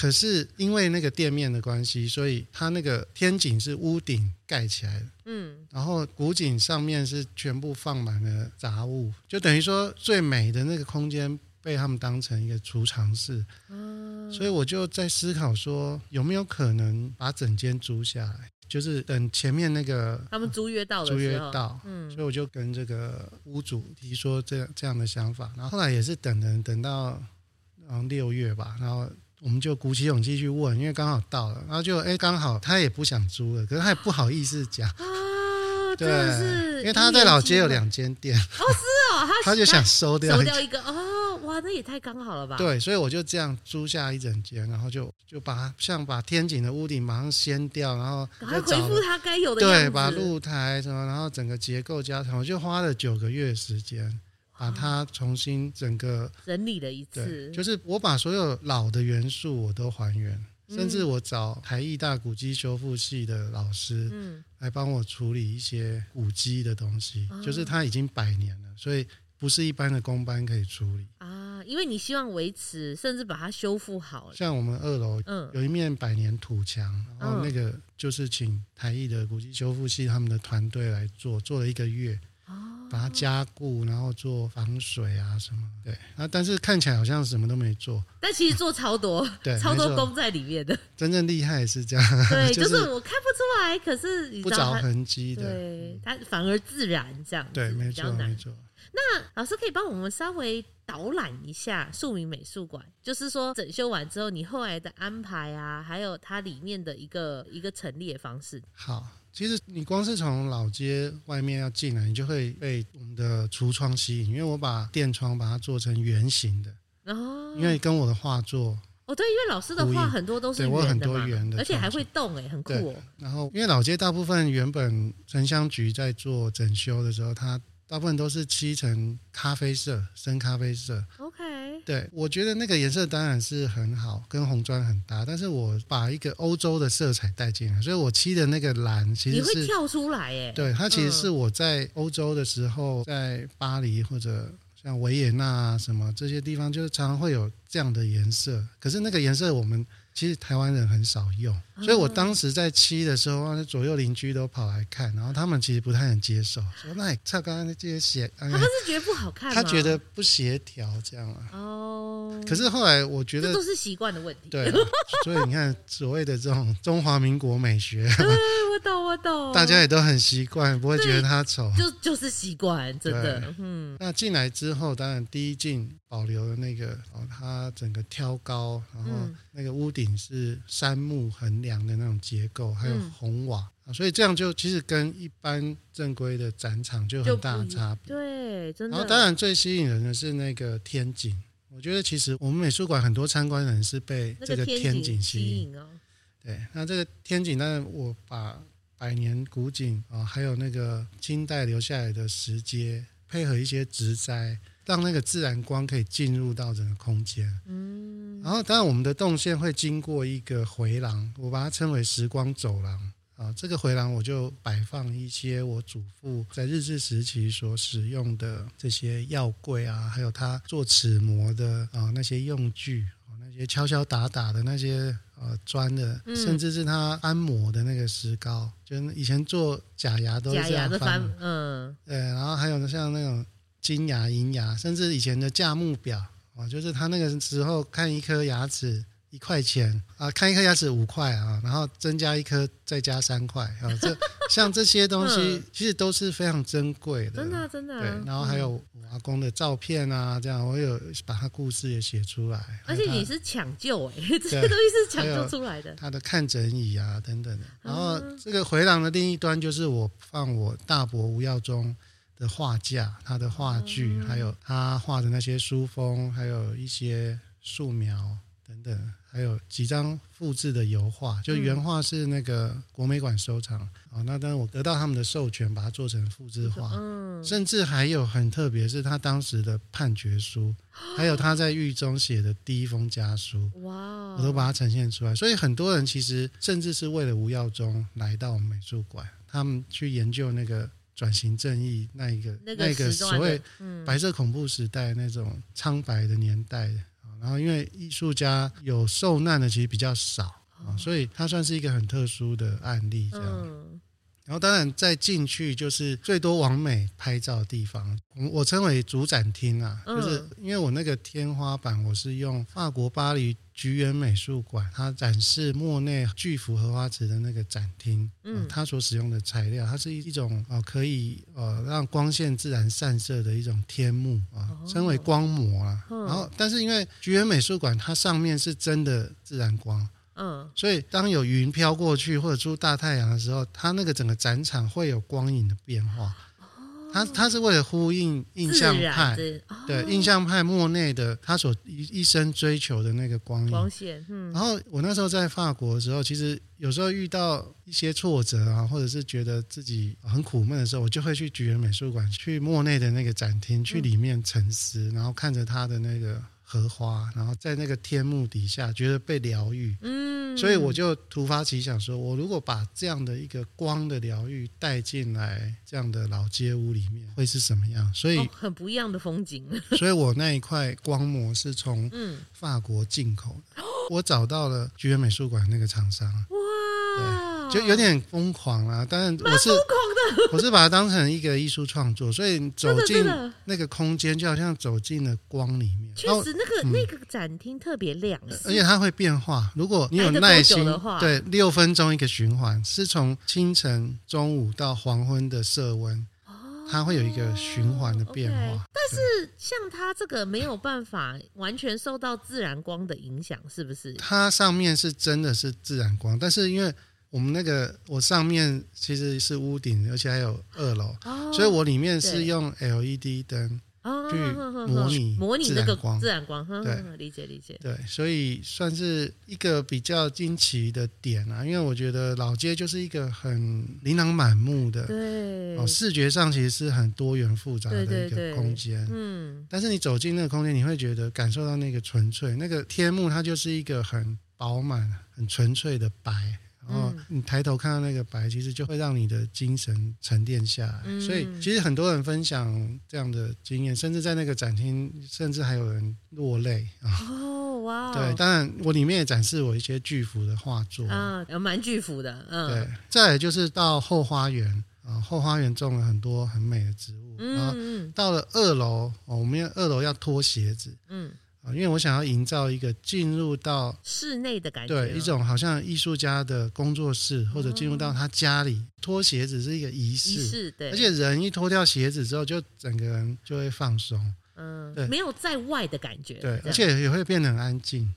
可是因为那个店面的关系，所以它那个天井是屋顶盖起来的，嗯，然后古井上面是全部放满了杂物，就等于说最美的那个空间被他们当成一个储藏室，嗯，所以我就在思考说有没有可能把整间租下来。就是等前面那个他们租约到租约到，嗯，所以我就跟这个屋主提说这样这样的想法，然后后来也是等等等到然后六月吧，然后我们就鼓起勇气去问，因为刚好到了，然后就哎刚好他也不想租了，可是他也不好意思讲啊，对，因为他在老街有两间店，哦是哦，他 他就想收掉收掉一个哦。哇，那也太刚好了吧！对，所以我就这样租下一整间，然后就就把像把天井的屋顶马上掀掉，然后赶快恢复它该有的。对，把露台什么，然后整个结构加强，我就花了九个月时间把它重新整个整理了一次。就是我把所有老的元素我都还原，嗯、甚至我找台艺大古迹修复系的老师，嗯，来帮我处理一些古迹的东西，嗯、就是它已经百年了，所以。不是一般的工班可以处理。啊，因为你希望维持，甚至把它修复好。像我们二楼，嗯，有一面百年土墙，嗯、然后那个就是请台艺的古迹修复系他们的团队来做，做了一个月，哦，把它加固，然后做防水啊什么，对，然后但是看起来好像什么都没做，但其实做超多，对，超多工在里面的。真正厉害是这样，对，就是我看不出来，可是不着痕迹的，对，它反而自然这样，对，没错，没错。那老师可以帮我们稍微导览一下庶民美术馆，就是说整修完之后，你后来的安排啊，还有它里面的一个一个陈列方式。好，其实你光是从老街外面要进来，你就会被我们的橱窗吸引，因为我把电窗把它做成圆形的。哦。因为跟我的画作哦，对，因为老师的画很多都是圆的嘛，我很多圆的，而且还会动，哎，很酷哦。然后，因为老街大部分原本城乡局在做整修的时候，它大部分都是漆成咖啡色，深咖啡色。OK，对，我觉得那个颜色当然是很好，跟红砖很搭。但是我把一个欧洲的色彩带进来，所以我漆的那个蓝其实是你会跳出来耶。对，它其实是我在欧洲的时候，在巴黎或者像维也纳啊什么这些地方，就是常常会有这样的颜色。可是那个颜色我们。其实台湾人很少用，所以我当时在七的时候，左右邻居都跑来看，然后他们其实不太能接受，说那差刚刚那些血，他们是觉得不好看，他觉得不协调这样啊。哦。可是后来我觉得这都是习惯的问题。对。所以你看，所谓的这种中华民国美学，对，我懂，我懂。大家也都很习惯，不会觉得它丑，就就是习惯，真的。嗯。那进来之后，当然第一进保留了那个哦，它整个挑高，然后那个屋顶。是杉木横梁的那种结构，还有红瓦，嗯、所以这样就其实跟一般正规的展场就很大的差别。对，真的。然后当然最吸引人的是那个天井，我觉得其实我们美术馆很多参观人是被这个天井吸引。哦、对，那这个天井，当然我把百年古井啊，还有那个清代留下来的石阶，配合一些植栽。让那个自然光可以进入到整个空间，嗯，然后当然我们的动线会经过一个回廊，我把它称为时光走廊啊。这个回廊我就摆放一些我祖父在日治时期所使用的这些药柜啊，还有他做齿模的啊那些用具，那些敲敲打打的那些呃砖的，嗯、甚至是他按摩的那个石膏，就以前做假牙都是这样翻，嗯，对，然后还有像那种。金牙、银牙，甚至以前的价目表啊，就是他那个时候看一颗牙齿一块钱啊，看一颗牙齿五块啊，然后增加一颗再加三块啊，这 像这些东西其实都是非常珍贵的，真的真的。对，然后还有我阿公的照片啊，这样我有把他故事也写出来。而且你是抢救哎，这些东西是抢救出来的。他的看诊椅啊等等的，然后这个回廊的另一端就是我放我大伯吴耀宗的画架，他的画具，还有他画的那些书封，还有一些素描等等，还有几张复制的油画，就原画是那个国美馆收藏哦。那当然我得到他们的授权，把它做成复制画，嗯甚至还有很特别，是他当时的判决书，还有他在狱中写的第一封家书，哇，我都把它呈现出来。所以很多人其实甚至是为了吴耀宗来到美术馆，他们去研究那个。转型正义那一个那个，所谓白色恐怖时代那种苍白的年代，然后因为艺术家有受难的其实比较少啊，所以它算是一个很特殊的案例这样。然后当然再进去就是最多往美拍照的地方，我我称为主展厅啊，嗯、就是因为我那个天花板我是用法国巴黎橘园美术馆，它展示莫内巨幅荷花池的那个展厅，嗯，它所使用的材料，它是一种呃可以呃让光线自然散射的一种天幕啊，称为光膜啊。然后但是因为橘园美术馆它上面是真的自然光。嗯，所以当有云飘过去或者出大太阳的时候，它那个整个展场会有光影的变化。它它是为了呼应印象派，对印象派莫内的他所一一生追求的那个光影光线。嗯，然后我那时候在法国的时候，其实有时候遇到一些挫折啊，或者是觉得自己很苦闷的时候，我就会去橘园美术馆，去莫内的那个展厅，去里面沉思，然后看着他的那个。荷花，然后在那个天幕底下，觉得被疗愈。嗯，所以我就突发奇想说，我如果把这样的一个光的疗愈带进来，这样的老街屋里面，会是什么样？所以、哦、很不一样的风景。所以我那一块光膜是从法国进口的，嗯、我找到了橘园美术馆那个厂商。哇！就有点疯狂啊，但是我是我是把它当成一个艺术创作，所以走进那个空间就好像走进了光里面。确实，那个、嗯、那个展厅特别亮，而且它会变化。如果你有耐心的话，对，六分钟一个循环，是从清晨、中午到黄昏的色温，它会有一个循环的变化。但是像它这个没有办法完全受到自然光的影响，是不是？它上面是真的是自然光，但是因为。我们那个，我上面其实是屋顶，而且还有二楼，哦、所以我里面是用 LED 灯去模拟模拟那个自然光，对，理解理解。对，所以算是一个比较惊奇的点啊，因为我觉得老街就是一个很琳琅满目的，对，哦，视觉上其实是很多元复杂的一个空间，嗯，但是你走进那个空间，你会觉得感受到那个纯粹，那个天幕它就是一个很饱满、很纯粹的白。然后你抬头看到那个白，其实就会让你的精神沉淀下来。嗯、所以其实很多人分享这样的经验，甚至在那个展厅，甚至还有人落泪啊！哦，哇！对，当然我里面也展示我一些巨幅的画作啊，有蛮巨幅的。嗯，对。再来就是到后花园啊，后花园种了很多很美的植物。嗯，然后到了二楼哦，我们要二楼要脱鞋子。嗯。啊，因为我想要营造一个进入到室内的感觉，对，一种好像艺术家的工作室，或者进入到他家里，脱鞋子是一个仪式，仪式，对，而且人一脱掉鞋子之后，就整个人就会放松，嗯，对，没有在外的感觉，对，而且也会变得很安静。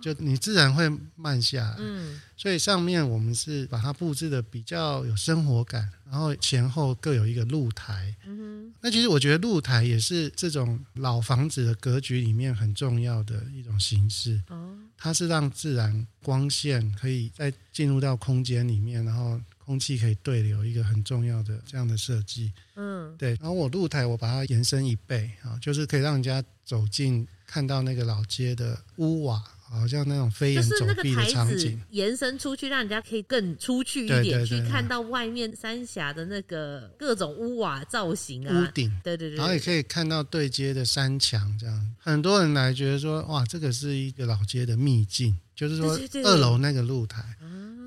就你自然会慢下来，嗯，所以上面我们是把它布置的比较有生活感，然后前后各有一个露台，嗯哼，那其实我觉得露台也是这种老房子的格局里面很重要的一种形式，哦，它是让自然光线可以再进入到空间里面，然后空气可以对流，一个很重要的这样的设计，嗯，对，然后我露台我把它延伸一倍啊，就是可以让人家走进看到那个老街的屋瓦。好像那种飞檐走壁的场景，延伸出去，让人家可以更出去一点，去看到外面三峡的那个各种屋瓦造型啊，屋顶，对对对，然后也可以看到对接的山墙，这样很多人来觉得说，哇，这个是一个老街的秘境，就是说二楼那个露台，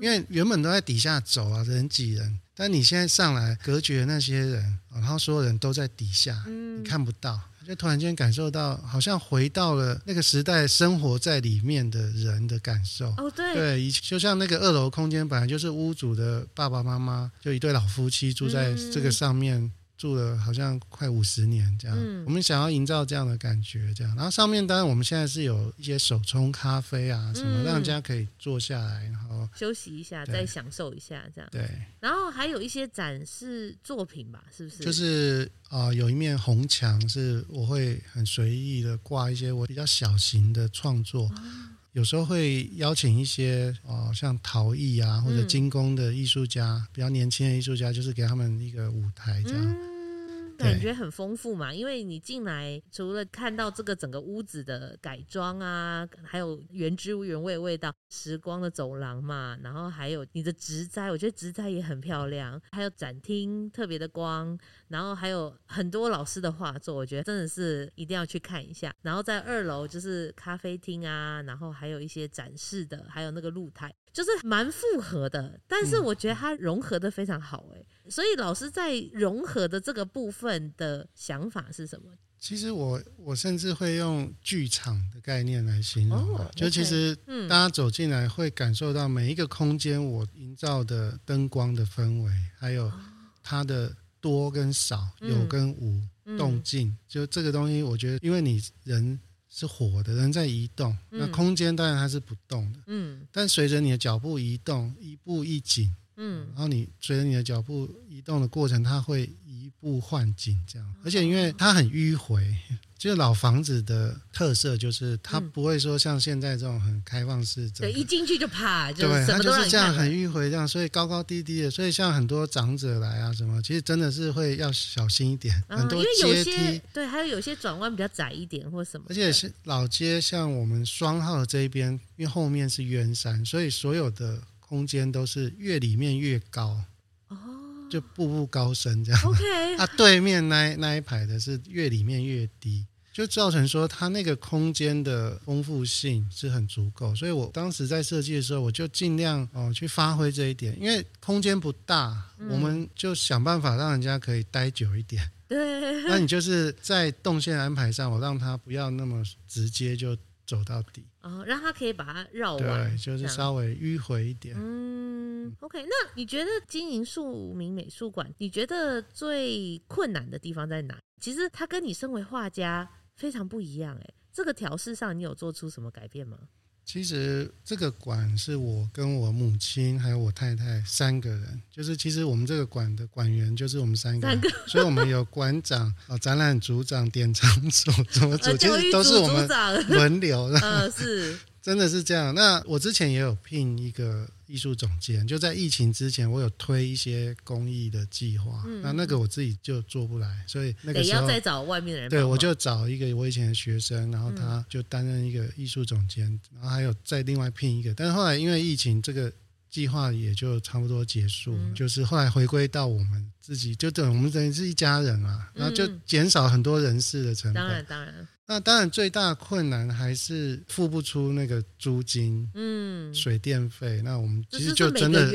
因为原本都在底下走啊，人挤人，但你现在上来隔绝那些人，然后所有人都在底下，你看不到。就突然间感受到，好像回到了那个时代，生活在里面的人的感受。哦，对，对，就像那个二楼空间，本来就是屋主的爸爸妈妈，就一对老夫妻住在这个上面。嗯住了好像快五十年这样，嗯、我们想要营造这样的感觉，这样。然后上面当然我们现在是有一些手冲咖啡啊什么，让人家可以坐下来，然后休息一下，再享受一下这样。对。然后还有一些展示作品吧，是不是？就是啊、呃，有一面红墙是我会很随意的挂一些我比较小型的创作，哦、有时候会邀请一些哦、呃，像陶艺啊或者精工的艺术家，嗯、比较年轻的艺术家，就是给他们一个舞台这样。嗯感觉很丰富嘛，因为你进来除了看到这个整个屋子的改装啊，还有原汁原味的味道，时光的走廊嘛，然后还有你的植栽，我觉得植栽也很漂亮，还有展厅特别的光，然后还有很多老师的画作，我觉得真的是一定要去看一下。然后在二楼就是咖啡厅啊，然后还有一些展示的，还有那个露台。就是蛮复合的，但是我觉得它融合的非常好哎、嗯，所以老师在融合的这个部分的想法是什么？其实我我甚至会用剧场的概念来形容、哦，就其实大家走进来会感受到每一个空间我营造的灯光的氛围，还有它的多跟少、有跟无、动静，就这个东西，我觉得因为你人。是活的，人在移动，那空间当然它是不动的。嗯，但随着你的脚步移动，一步一景。嗯，然后你随着你的脚步移动的过程，它会移步换景这样，而且因为它很迂回。就是老房子的特色就是它不会说像现在这种很开放式，对，一进去就啪，就对，它就是这样很迂回这样，所以高高低低的，所以像很多长者来啊什么，其实真的是会要小心一点，很多阶梯，对，还有有些转弯比较窄一点或什么，而且是老街，像我们双号这一边，因为后面是圆山，所以所有的空间都是越里面越高，哦，就步步高升这样，OK，啊，对面那那一排的是越里面越低。就造成说，它那个空间的丰富性是很足够，所以我当时在设计的时候，我就尽量哦去发挥这一点，因为空间不大，嗯，我们就想办法让人家可以待久一点。对，那你就是在动线安排上，我让他不要那么直接就走到底，哦，让他可以把它绕完，对，就是稍微迂回一点。嗯，OK，那你觉得经营庶民美术馆，你觉得最困难的地方在哪？其实它跟你身为画家。非常不一样哎，这个调试上你有做出什么改变吗？其实这个馆是我跟我母亲还有我太太三个人，就是其实我们这个馆的馆员就是我们三个人，三个，所以我们有馆长、哦、展览组长、典藏组怎么组，其实都是我们轮流的。呃，是。真的是这样。那我之前也有聘一个艺术总监，就在疫情之前，我有推一些公益的计划。嗯，那那个我自己就做不来，所以那个时候要再找外面的人。对，我就找一个我以前的学生，然后他就担任一个艺术总监，然后还有再另外聘一个。但是后来因为疫情，这个计划也就差不多结束，嗯，就是后来回归到我们自己，就等我们等于是一家人嘛，然后就减少很多人事的成本。当然，当然。那当然，最大困难还是付不出那个租金，嗯，水电费。那我们其实就真的，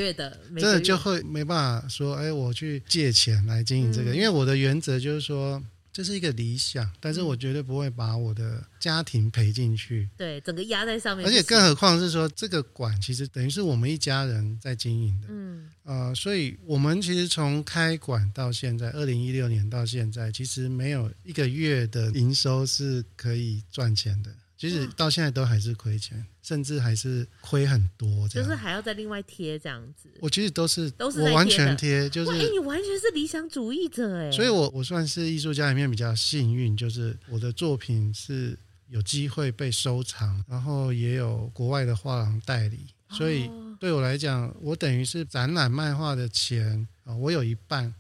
真的就会没办法说，哎，我去借钱来经营这个，因为我的原则就是说。这是一个理想，但是我绝对不会把我的家庭赔进去。对，整个压在上面。而且更何况是说，这个馆其实等于是我们一家人在经营的。嗯，呃，所以我们其实从开馆到现在，二零一六年到现在，其实没有一个月的营收是可以赚钱的。其实到现在都还是亏钱，甚至还是亏很多，就是还要再另外贴这样子。我其实都是都是我完全贴，就是哎，你完全是理想主义者哎。所以我我算是艺术家里面比较幸运，就是我的作品是有机会被收藏，然后也有国外的画廊代理，所以对我来讲，我等于是展览卖画的钱啊，我有一半，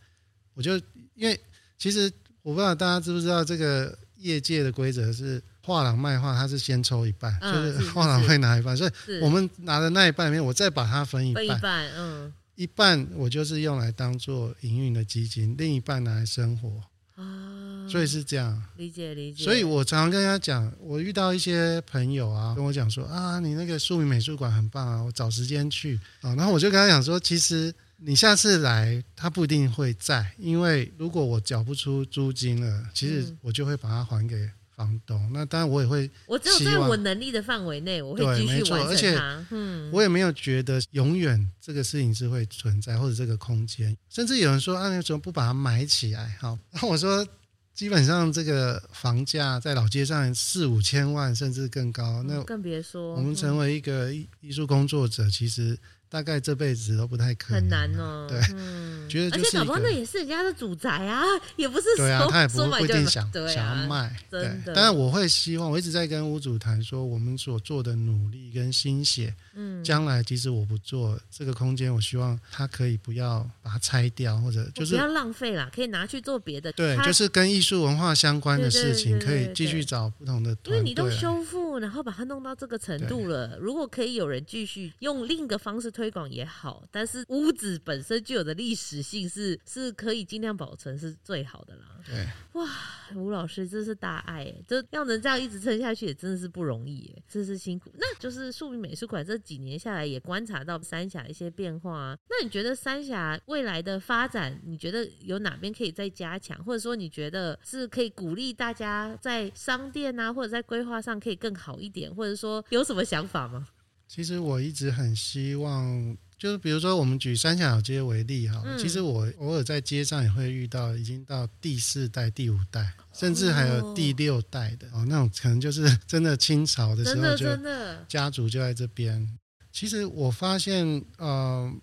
我就因为其实我不知道大家知不知道这个业界的规则是。画廊卖画，他是先抽一半，嗯、就是画廊会拿一半，所以我们拿的那一半里面，我再把它分一半，一半，嗯，一半我就是用来当做营运的基金，另一半拿来生活，啊，所以是这样，理解理解。所以我常常跟他讲，我遇到一些朋友啊，跟我讲说啊，你那个庶民美术馆很棒啊，我找时间去。啊，然后我就跟他讲说，其实你下次来，他不一定会在，因为如果我缴不出租金了，其实我就会把它还给。房东，那当然我也会，我只有在我能力的范围内，我会继续完成它。而且，嗯，我也没有觉得永远这个事情是会存在，或者这个空间，甚至有人说啊，你怎么不把它买起来？好，那我说，基本上这个房价在老街上四五千万，甚至更高，那更别说我们成为一个艺术工作者，其实大概这辈子都不太可能，很难哦。对，嗯，觉得就是而且宝宝那也是人家的主宅啊，也不是说对啊，他也不不一定想想要卖，真的。当然我会希望，我一直在跟屋主谈说，我们所做的努力跟心血，嗯，将来即使我不做这个空间，我希望他可以不要把它拆掉，或者就是不要浪费啦，可以拿去做别的。对，就是跟艺术文化相关的事情，可以继续找不同的。因为你都修复，然后把它弄到这个程度了，如果可以有人继续用另一个方式推广也好。但是屋子本身具有的历史性是是可以尽量保存是最好的啦。对，哇，吴老师真是大爱，这要能这样一直撑下去，也真的是不容易，哎，真是辛苦。那就是树民美术馆这几年下来也观察到三峡一些变化啊。那你觉得三峡未来的发展，你觉得有哪边可以再加强，或者说你觉得是可以鼓励大家在商店啊，或者在规划上可以更好一点，或者说有什么想法吗？其实我一直很希望。就是比如说，我们举三峡老街为例哈，嗯、其实我偶尔在街上也会遇到已经到第四代、第五代，甚至还有第六代的哦，那种可能就是真的清朝的时候就家族就在这边。其实我发现，呃，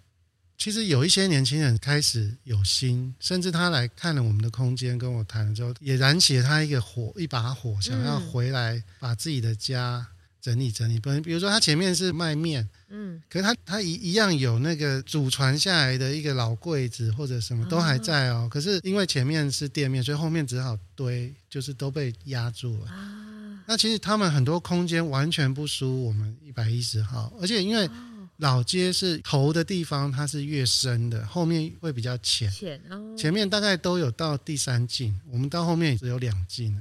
其实有一些年轻人开始有心，甚至他来看了我们的空间，跟我谈了之后，也燃起了他一个火，一把火，想要回来把自己的家。整理整理，不，比如说他前面是卖面，嗯，可是他他一一样有那个祖传下来的一个老柜子或者什么都还在哦，可是因为前面是店面，所以后面只好堆，就是都被压住了。那其实他们很多空间完全不输我们一百一十号，而且因为老街是头的地方，它是越深的，后面会比较浅，前面大概都有到第三进，我们到后面只有两进。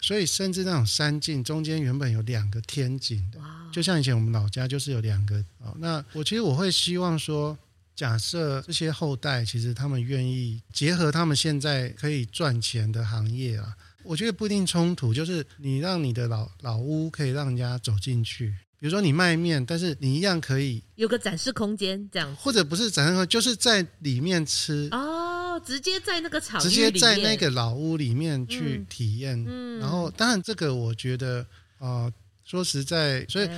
所以，甚至那种三进中间原本有两个天井的，就像以前我们老家就是有两个。那我其实我会希望说，假设这些后代其实他们愿意结合他们现在可以赚钱的行业啊，我觉得不一定冲突。就是你让你的老老屋可以让人家走进去，比如说你卖面，但是你一样可以有个展示空间这样，或者不是展示空间，就是在里面吃哦。直接在那个场，直接在那个老屋里面去体验，嗯嗯、然后当然这个我觉得啊、呃，说实在，所以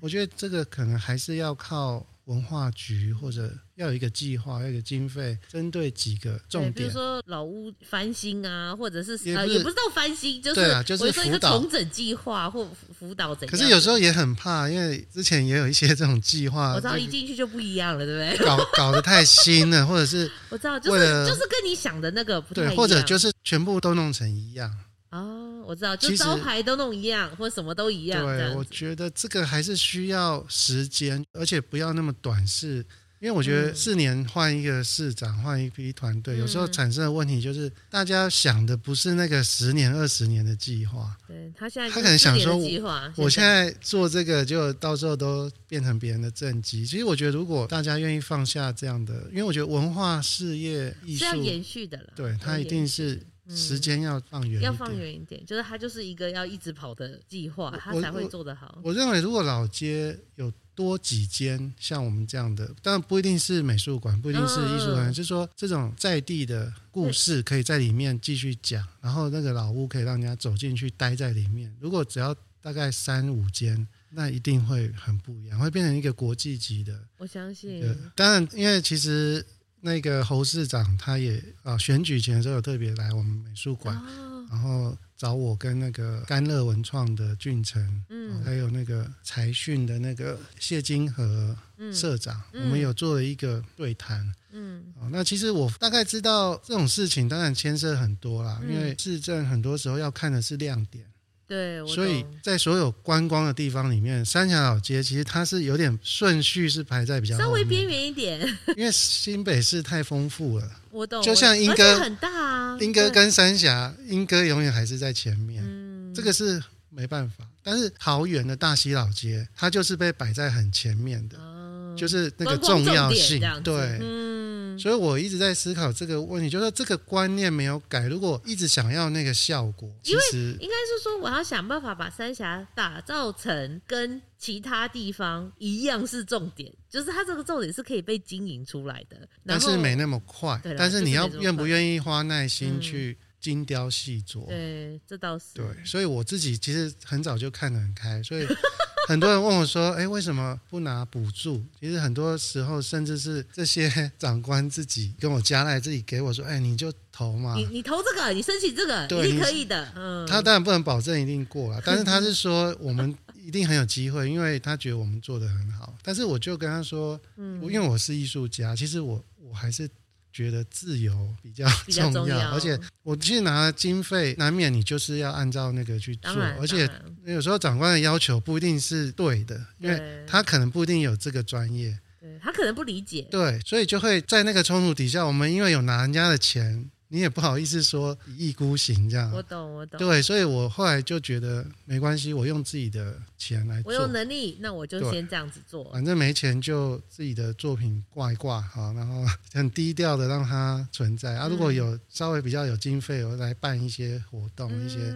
我觉得这个可能还是要靠。文化局或者要有一个计划，要有一个经费，针对几个重点，比如说老屋翻新啊，或者是也不是，呃、也不知道翻新，就是对啊，就是辅导一个重整计划或辅导怎样。可是有时候也很怕，因为之前也有一些这种计划，我知道一进去就不一样了，对不对？搞搞得太新了，或者是 我知道，就是就是跟你想的那个不太一样，对，或者就是全部都弄成一样。哦，我知道，就招牌都弄一样，或者什么都一样。对，我觉得这个还是需要时间，而且不要那么短视，因为我觉得四年换一个市长，换一批团队，有时候产生的问题就是大家想的不是那个十年、二十年的计划。对，他现在他可能想说，我现在做这个，就到时候都变成别人的政绩。其实我觉得，如果大家愿意放下这样的，因为我觉得文化事业艺术是要延续的了，对，它一定是。时间要放远，要放远一点，就是它就是一个要一直跑的计划，它才会做得好。我认为，如果老街有多几间像我们这样的，当然不一定是美术馆，不一定是艺术馆，就是说这种在地的故事可以在里面继续讲，然后那个老屋可以让人家走进去待在里面。如果只要大概三五间，那一定会很不一样，会变成一个国际级的。我相信。当然，因为其实。那个侯市长他也啊选举前的时候有特别来我们美术馆，哦、然后找我跟那个甘乐文创的俊成，嗯，还有那个财讯的那个谢金河社长，嗯、我们有做了一个对谈，嗯，那其实我大概知道这种事情当然牵涉很多啦，嗯、因为市政很多时候要看的是亮点。对，所以在所有观光的地方里面，三峡老街其实它是有点顺序是排在比较稍微边缘一点，因为新北市太丰富了。我懂，就像莺歌很大啊，莺歌跟三峡，莺歌永远还是在前面，嗯，这个是没办法。但是桃园的大溪老街，它就是被摆在很前面的，哦，就是那个重要性，对，嗯。所以我一直在思考这个问题，就是这个观念没有改。如果一直想要那个效果，其实应该是说我要想办法把三峡打造成跟其他地方一样是重点，就是它这个重点是可以被经营出来的。但是没那么快，但是你要愿不愿意花耐心去精雕细琢？对，这倒是。对，所以我自己其实很早就看得很开，所以。很多人问我说：“哎，为什么不拿补助？”其实很多时候，甚至是这些长官自己跟我加来，自己给我说：“哎，你就投嘛，你你投这个，你申请这个，对，一定可以的。”嗯，他当然不能保证一定过了，但是他是说我们一定很有机会，因为他觉得我们做的很好。但是我就跟他说：“嗯，因为我是艺术家，其实我我还是。”觉得自由比较重要，重要，而且我去拿经费，难免你就是要按照那个去做，而且有时候长官的要求不一定是对的，因为他可能不一定有这个专业，对，他可能不理解，对，所以就会在那个冲突底下，我们因为有拿人家的钱。你也不好意思说一意孤行这样，我懂我懂。对，所以我后来就觉得没关系，我用自己的钱来做。我有能力，那我就先这样子做。反正没钱就自己的作品挂一挂好，然后 很低调的让它存在啊。如果有稍微比较有经费，我来办一些活动，嗯、一些。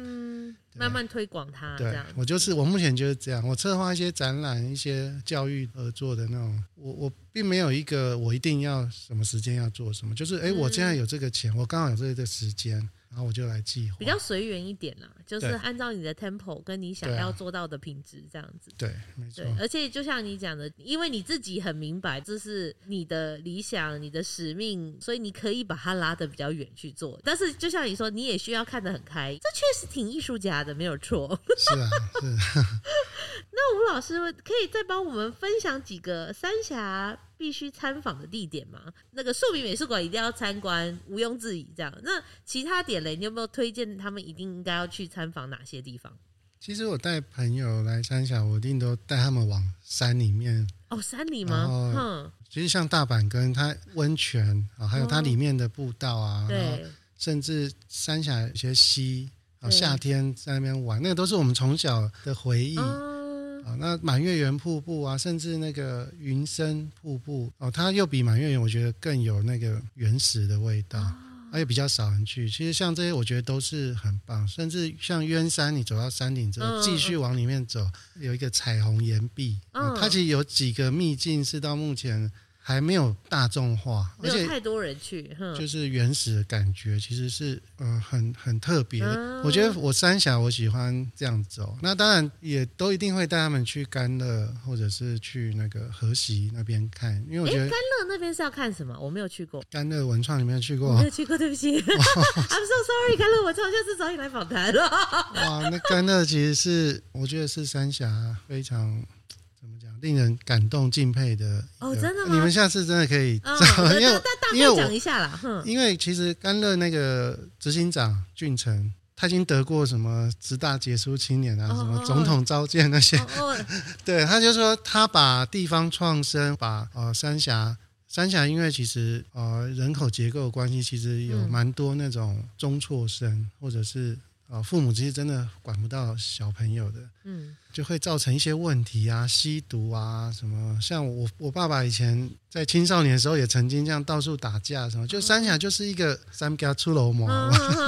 慢慢推广它，对，我就是我目前就是这样，我策划一些展览，一些教育合作的那种，我我并没有一个我一定要什么时间要做什么，就是哎，我现在有这个钱，我刚好有这个时间。然后我就来计划，比较随缘一点啦，就是按照你的 tempo 跟你想要做到的品质这样子。对，没错。而且就像你讲的，因为你自己很明白这是你的理想、你的使命，所以你可以把它拉得比较远去做。但是就像你说，你也需要看得很开，这确实挺艺术家的，没有错。是啊，是。那吴老师可以再帮我们分享几个三峡必须参访的地点吗？那个庶民美术馆一定要参观，毋庸置疑。这样，那其他点嘞，你有没有推荐他们一定应该要去参访哪些地方？其实我带朋友来三峡，我一定都带他们往山里面。哦，山里吗？哼，其实像大阪跟，它温泉啊，还有它里面的步道啊，哦、然后甚至三峡有些溪啊，夏天在那边玩，那个都是我们从小的回忆。哦那满月圆瀑布啊，甚至那个云深瀑布哦，它又比满月圆我觉得更有那个原始的味道，而且比较少人去。其实像这些，我觉得都是很棒。甚至像鸳山，你走到山顶之后，继续往里面走，有一个彩虹岩壁，它其实有几个秘境是到目前。还没有大众化，而且太多人去，就是原始的感觉，其实是呃很很特别。嗯、我觉得我三峡我喜欢这样走，那当然也都一定会带他们去甘乐，或者是去那个河西那边看，因为我觉得甘乐那边是要看什么？我没有去过甘乐文创，你没有去过？没有去过，对不起，I'm so sorry。甘乐文创下次找你来访谈了。哇，那甘乐其实是我觉得是三峡非常。令人感动敬佩的哦，真的吗？你们下次真的可以，哦、因为因为讲一下啦，因为其实甘乐那个执行长俊成，他已经得过什么十大杰出青年啊，哦、什么总统召见那些，对，他就说他把地方创生，把呃三峡三峡，因为其实呃人口结构关系，其实有蛮多那种中辍生，嗯、或者是。啊，父母其实真的管不到小朋友的，嗯，就会造成一些问题啊，吸毒啊什么。像我我爸爸以前在青少年的时候也曾经这样到处打架什么，就三峡就是一个三家出楼模。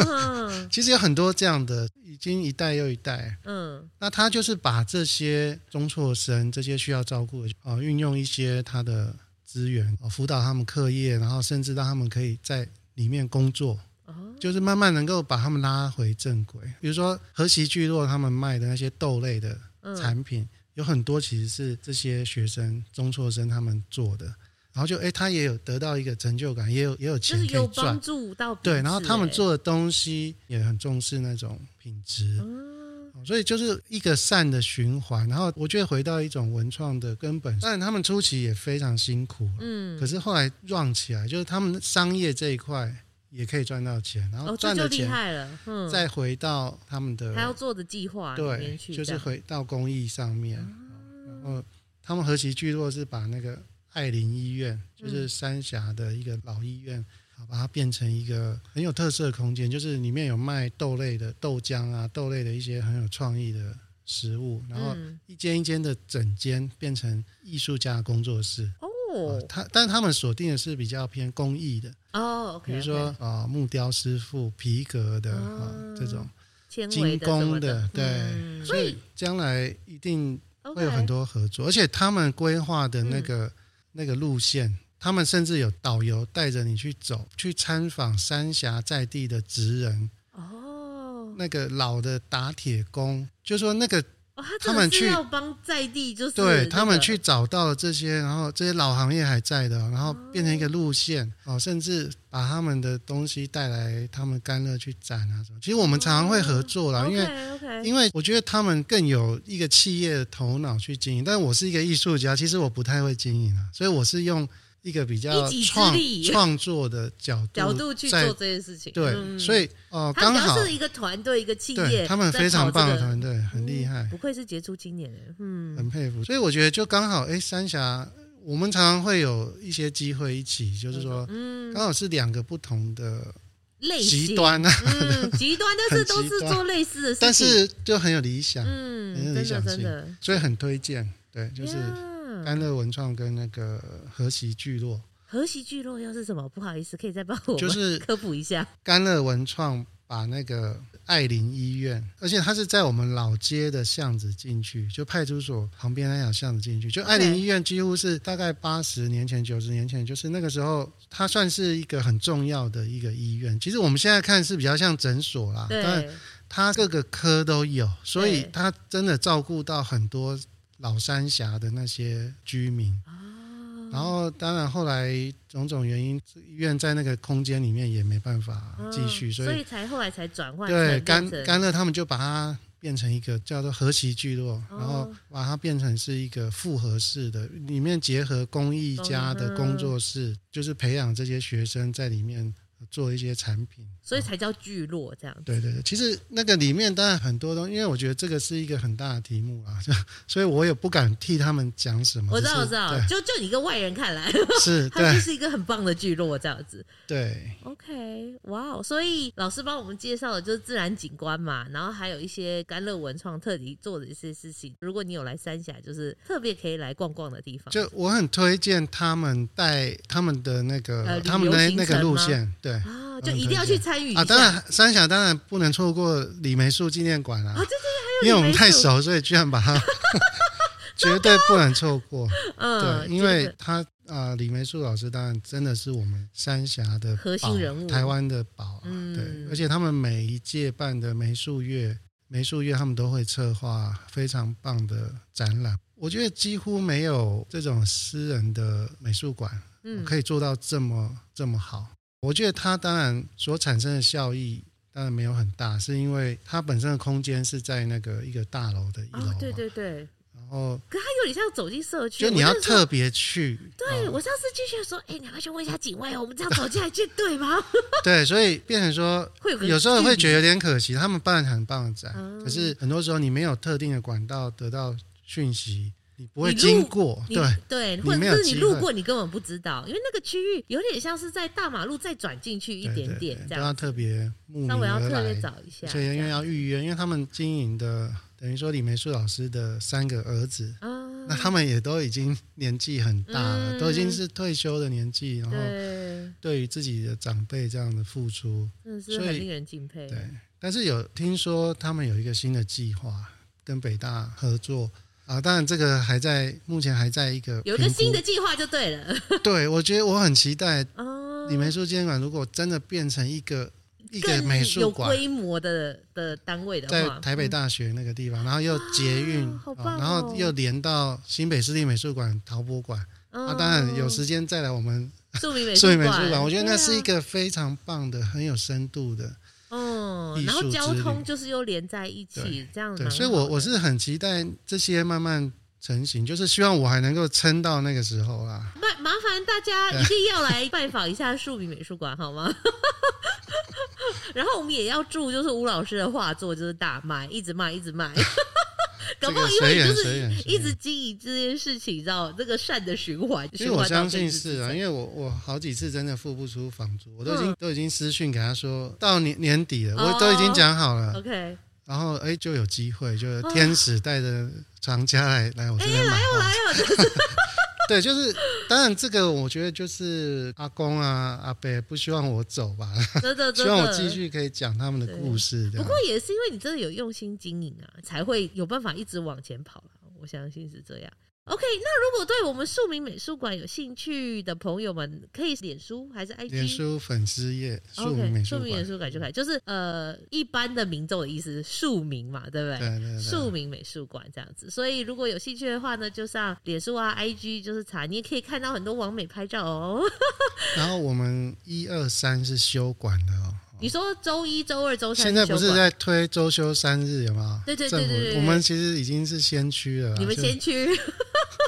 其实有很多这样的，已经一代又一代。嗯，那他就是把这些中辍生，这些需要照顾的啊，运用一些他的资源啊，辅导他们课业，然后甚至让他们可以在里面工作。就是慢慢能够把他们拉回正轨，比如说和其聚落他们卖的那些豆类的产品，嗯、有很多其实是这些学生中辍生他们做的，然后就哎、欸，他也有得到一个成就感，也有也有钱可以赚，有帮助到对，然后他们做的东西也很重视那种品质，嗯、所以就是一个善的循环。然后我觉得回到一种文创的根本，当然他们初期也非常辛苦，嗯，可是后来 run 起来，就是他们商业这一块。也可以赚到钱，然后赚的钱了再回到他们的还要做的计划，对，就是回到公益上面。然后他们和其聚落是把那个爱林医院，就是三峡的一个老医院，把它变成一个很有特色的空间，就是里面有卖豆类的豆浆啊，豆类的一些很有创意的食物，然后一间一间的整间变成艺术家工作室。哦，他但他们锁定的是比较偏工艺的哦比如说啊、呃，木雕师傅、皮革的啊、这种精工的，的对，嗯、所以将来一定会有很多合作而且他们规划的那个、嗯、那个路线，他们甚至有导游带着你去走，去参访三峡在地的职人哦，那个老的打铁工，就说那个。哦、他，们去要帮在地，就是、这个、对他们去找到了这些，然后这些老行业还在的，然后变成一个路线哦，甚至把他们的东西带来他们甘乐去展啊什么。其实我们常常会合作啦，哦、因为 okay, okay 因为我觉得他们更有一个企业的头脑去经营，但我是一个艺术家，其实我不太会经营啊，所以我是用。一个比较创创作的角度 角度去做这件事情，对，嗯、所以哦，刚好是一个团队，一个企业，他们非常棒的团队，很厉害，不愧是杰出青年，嗯，很佩服。所以我觉得就刚好，哎，三峡，我们常常会有一些机会一起，就是说，嗯，刚好是两个不同的极端啊，嗯，极端，但是都是做类似的事情，但是就很有理想，嗯，很有理想性，所以很推荐，对，就是。甘乐文创跟那个和习聚落，和习聚落又是什么？不好意思，可以再帮我就是 科普一下。甘乐文创把那个爱林医院，而且它是在我们老街的巷子进去，就派出所旁边那条巷子进去。就爱林医院几乎是大概八十年前、九十年前，就是那个时候，它算是一个很重要的一个医院。其实我们现在看是比较像诊所啦，但它各个科都有，所以它真的照顾到很多。老三峡的那些居民，然后当然后来种种原因，医院在那个空间里面也没办法继续，所以所以才后来才转换。对，甘甘乐他们就把它变成一个叫做和其聚落，然后把它变成是一个复合式的，里面结合工艺家的工作室，就是培养这些学生在里面。做一些产品，所以才叫聚落这样子。对对对，其实那个里面当然很多东西，因为我觉得这个是一个很大的题目啊，所以我也不敢替他们讲什么。我知道，我知道，就就你一个外人看来，是，它就是一个很棒的聚落这样子。对，OK，哇哦，所以老师帮我们介绍的就是自然景观嘛，然后还有一些甘乐文创特地做的一些事情。如果你有来三峡，就是特别可以来逛逛的地方。就我很推荐他们带他们的那个、呃、他们的那个路线，对。啊，就一定要去参与啊！当然，三峡当然不能错过李梅树纪念馆啊！啊，对对对，还有因为我们太熟，所以居然把它 绝对不能错过。嗯，对，因为他啊，李梅树老师当然真的是我们三峡的核心人物，台湾的宝。嗯，对，而且他们每一届办的梅树月，梅树月他们都会策划非常棒的展览。我觉得几乎没有这种私人的美术馆，嗯，可以做到这么这么好。我觉得它当然所产生的效益当然没有很大，是因为它本身的空间是在那个一个大楼的一楼。对对对。然后，可它有点像走进社区，就你要特别去。对，我上次进去说，哎，你要不要去问一下警卫，我们这样走进来就对吗？对，所以变成说，会有时候会觉得有点可惜。他们办很棒的展，可是很多时候你没有特定的管道得到讯息。你不会经过，对对，或者是你路过，你根本不知道，因为那个区域有点像是在大马路再转进去一点点这样，要特别慕名而来，稍微要特别找一下，所以因为要预约，因为他们经营的等于说李梅树老师的三个儿子，那他们也都已经年纪很大了，都已经是退休的年纪，然后对。于自己的长辈这样的付出，所以令人敬佩。对，但是有听说他们有一个新的计划，跟北大合作。啊，当然这个还在，目前还在一个有一个新的计划就对了。对，我觉得我很期待。哦，李梅树纪念馆如果真的变成一个一个美术馆，有规模的的单位的话，在台北大学那个地方，然后又捷运，然后又连到新北市立美术馆、陶博馆。啊，当然有时间再来我们树民美树民 美术馆，我觉得那是一个非常棒的、很有深度的。嗯，然后交通就是又连在一起，这样。对，所以我我是很期待这些慢慢成型，就是希望我还能够撑到那个时候啦。麻麻烦大家一定要来拜访一下树比美术馆，好吗？然后我们也要祝，就是吴老师的画作就是大卖，一直卖，一直卖。搞不好因为就是一直经营这件事情，你知道这个善的循环。因为我相信是啊，因为我我好几次真的付不出房租，我都已经都已经私讯给他说到年年底了，我都已经讲好了。OK，然后哎就有机会，就天使带着长家来来我这边买。哎，来哦来哦。对，就是当然，这个我觉得就是阿公啊、阿伯不希望我走吧，真的，希望我继续可以讲他们的故事。不过也是因为你真的有用心经营啊，才会有办法一直往前跑。我相信是这样。OK，那如果对我们庶民美术馆有兴趣的朋友们，可以脸书还是 IG？脸书粉丝页庶民美术馆，庶民美术馆就可以，就是呃一般的民众的意思，庶民嘛，对不对？对对对。庶民美术馆这样子，所以如果有兴趣的话呢，就上脸书啊、IG，就是查，你也可以看到很多网美拍照哦。然后我们一二三是休馆的哦。你说周一、周二、周三，现在不是在推周休三日有吗？对对对对对，我们其实已经是先驱了。你们先驱，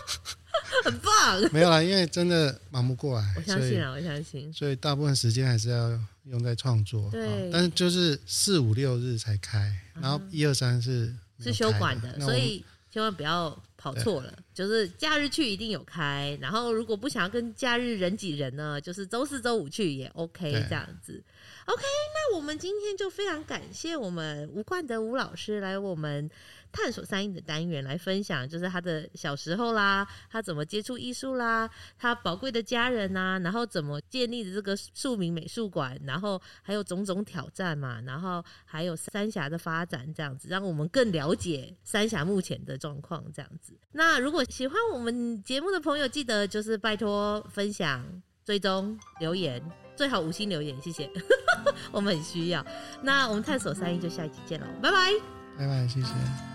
很棒。没有啦，因为真的忙不过来。我相信啊，我相信。所以大部分时间还是要用在创作。对。但是就是四五六日才开，然后一二三是是休馆的，所以千万不要跑错了。就是假日去一定有开，然后如果不想要跟假日人挤人呢，就是周四周五去也 OK 这样子。OK，那我们今天就非常感谢我们吴冠德吴老师来我们探索三义的单元来分享，就是他的小时候啦，他怎么接触艺术啦，他宝贵的家人呐、然后怎么建立的这个庶民美术馆，然后还有种种挑战嘛，然后还有三峡的发展这样子，让我们更了解三峡目前的状况这样子。那如果喜欢我们节目的朋友，记得就是拜托分享、追踪、留言。最好五星留言，谢谢，我们很需要。那我们探索三一就下一期见喽，拜拜，拜拜，谢谢。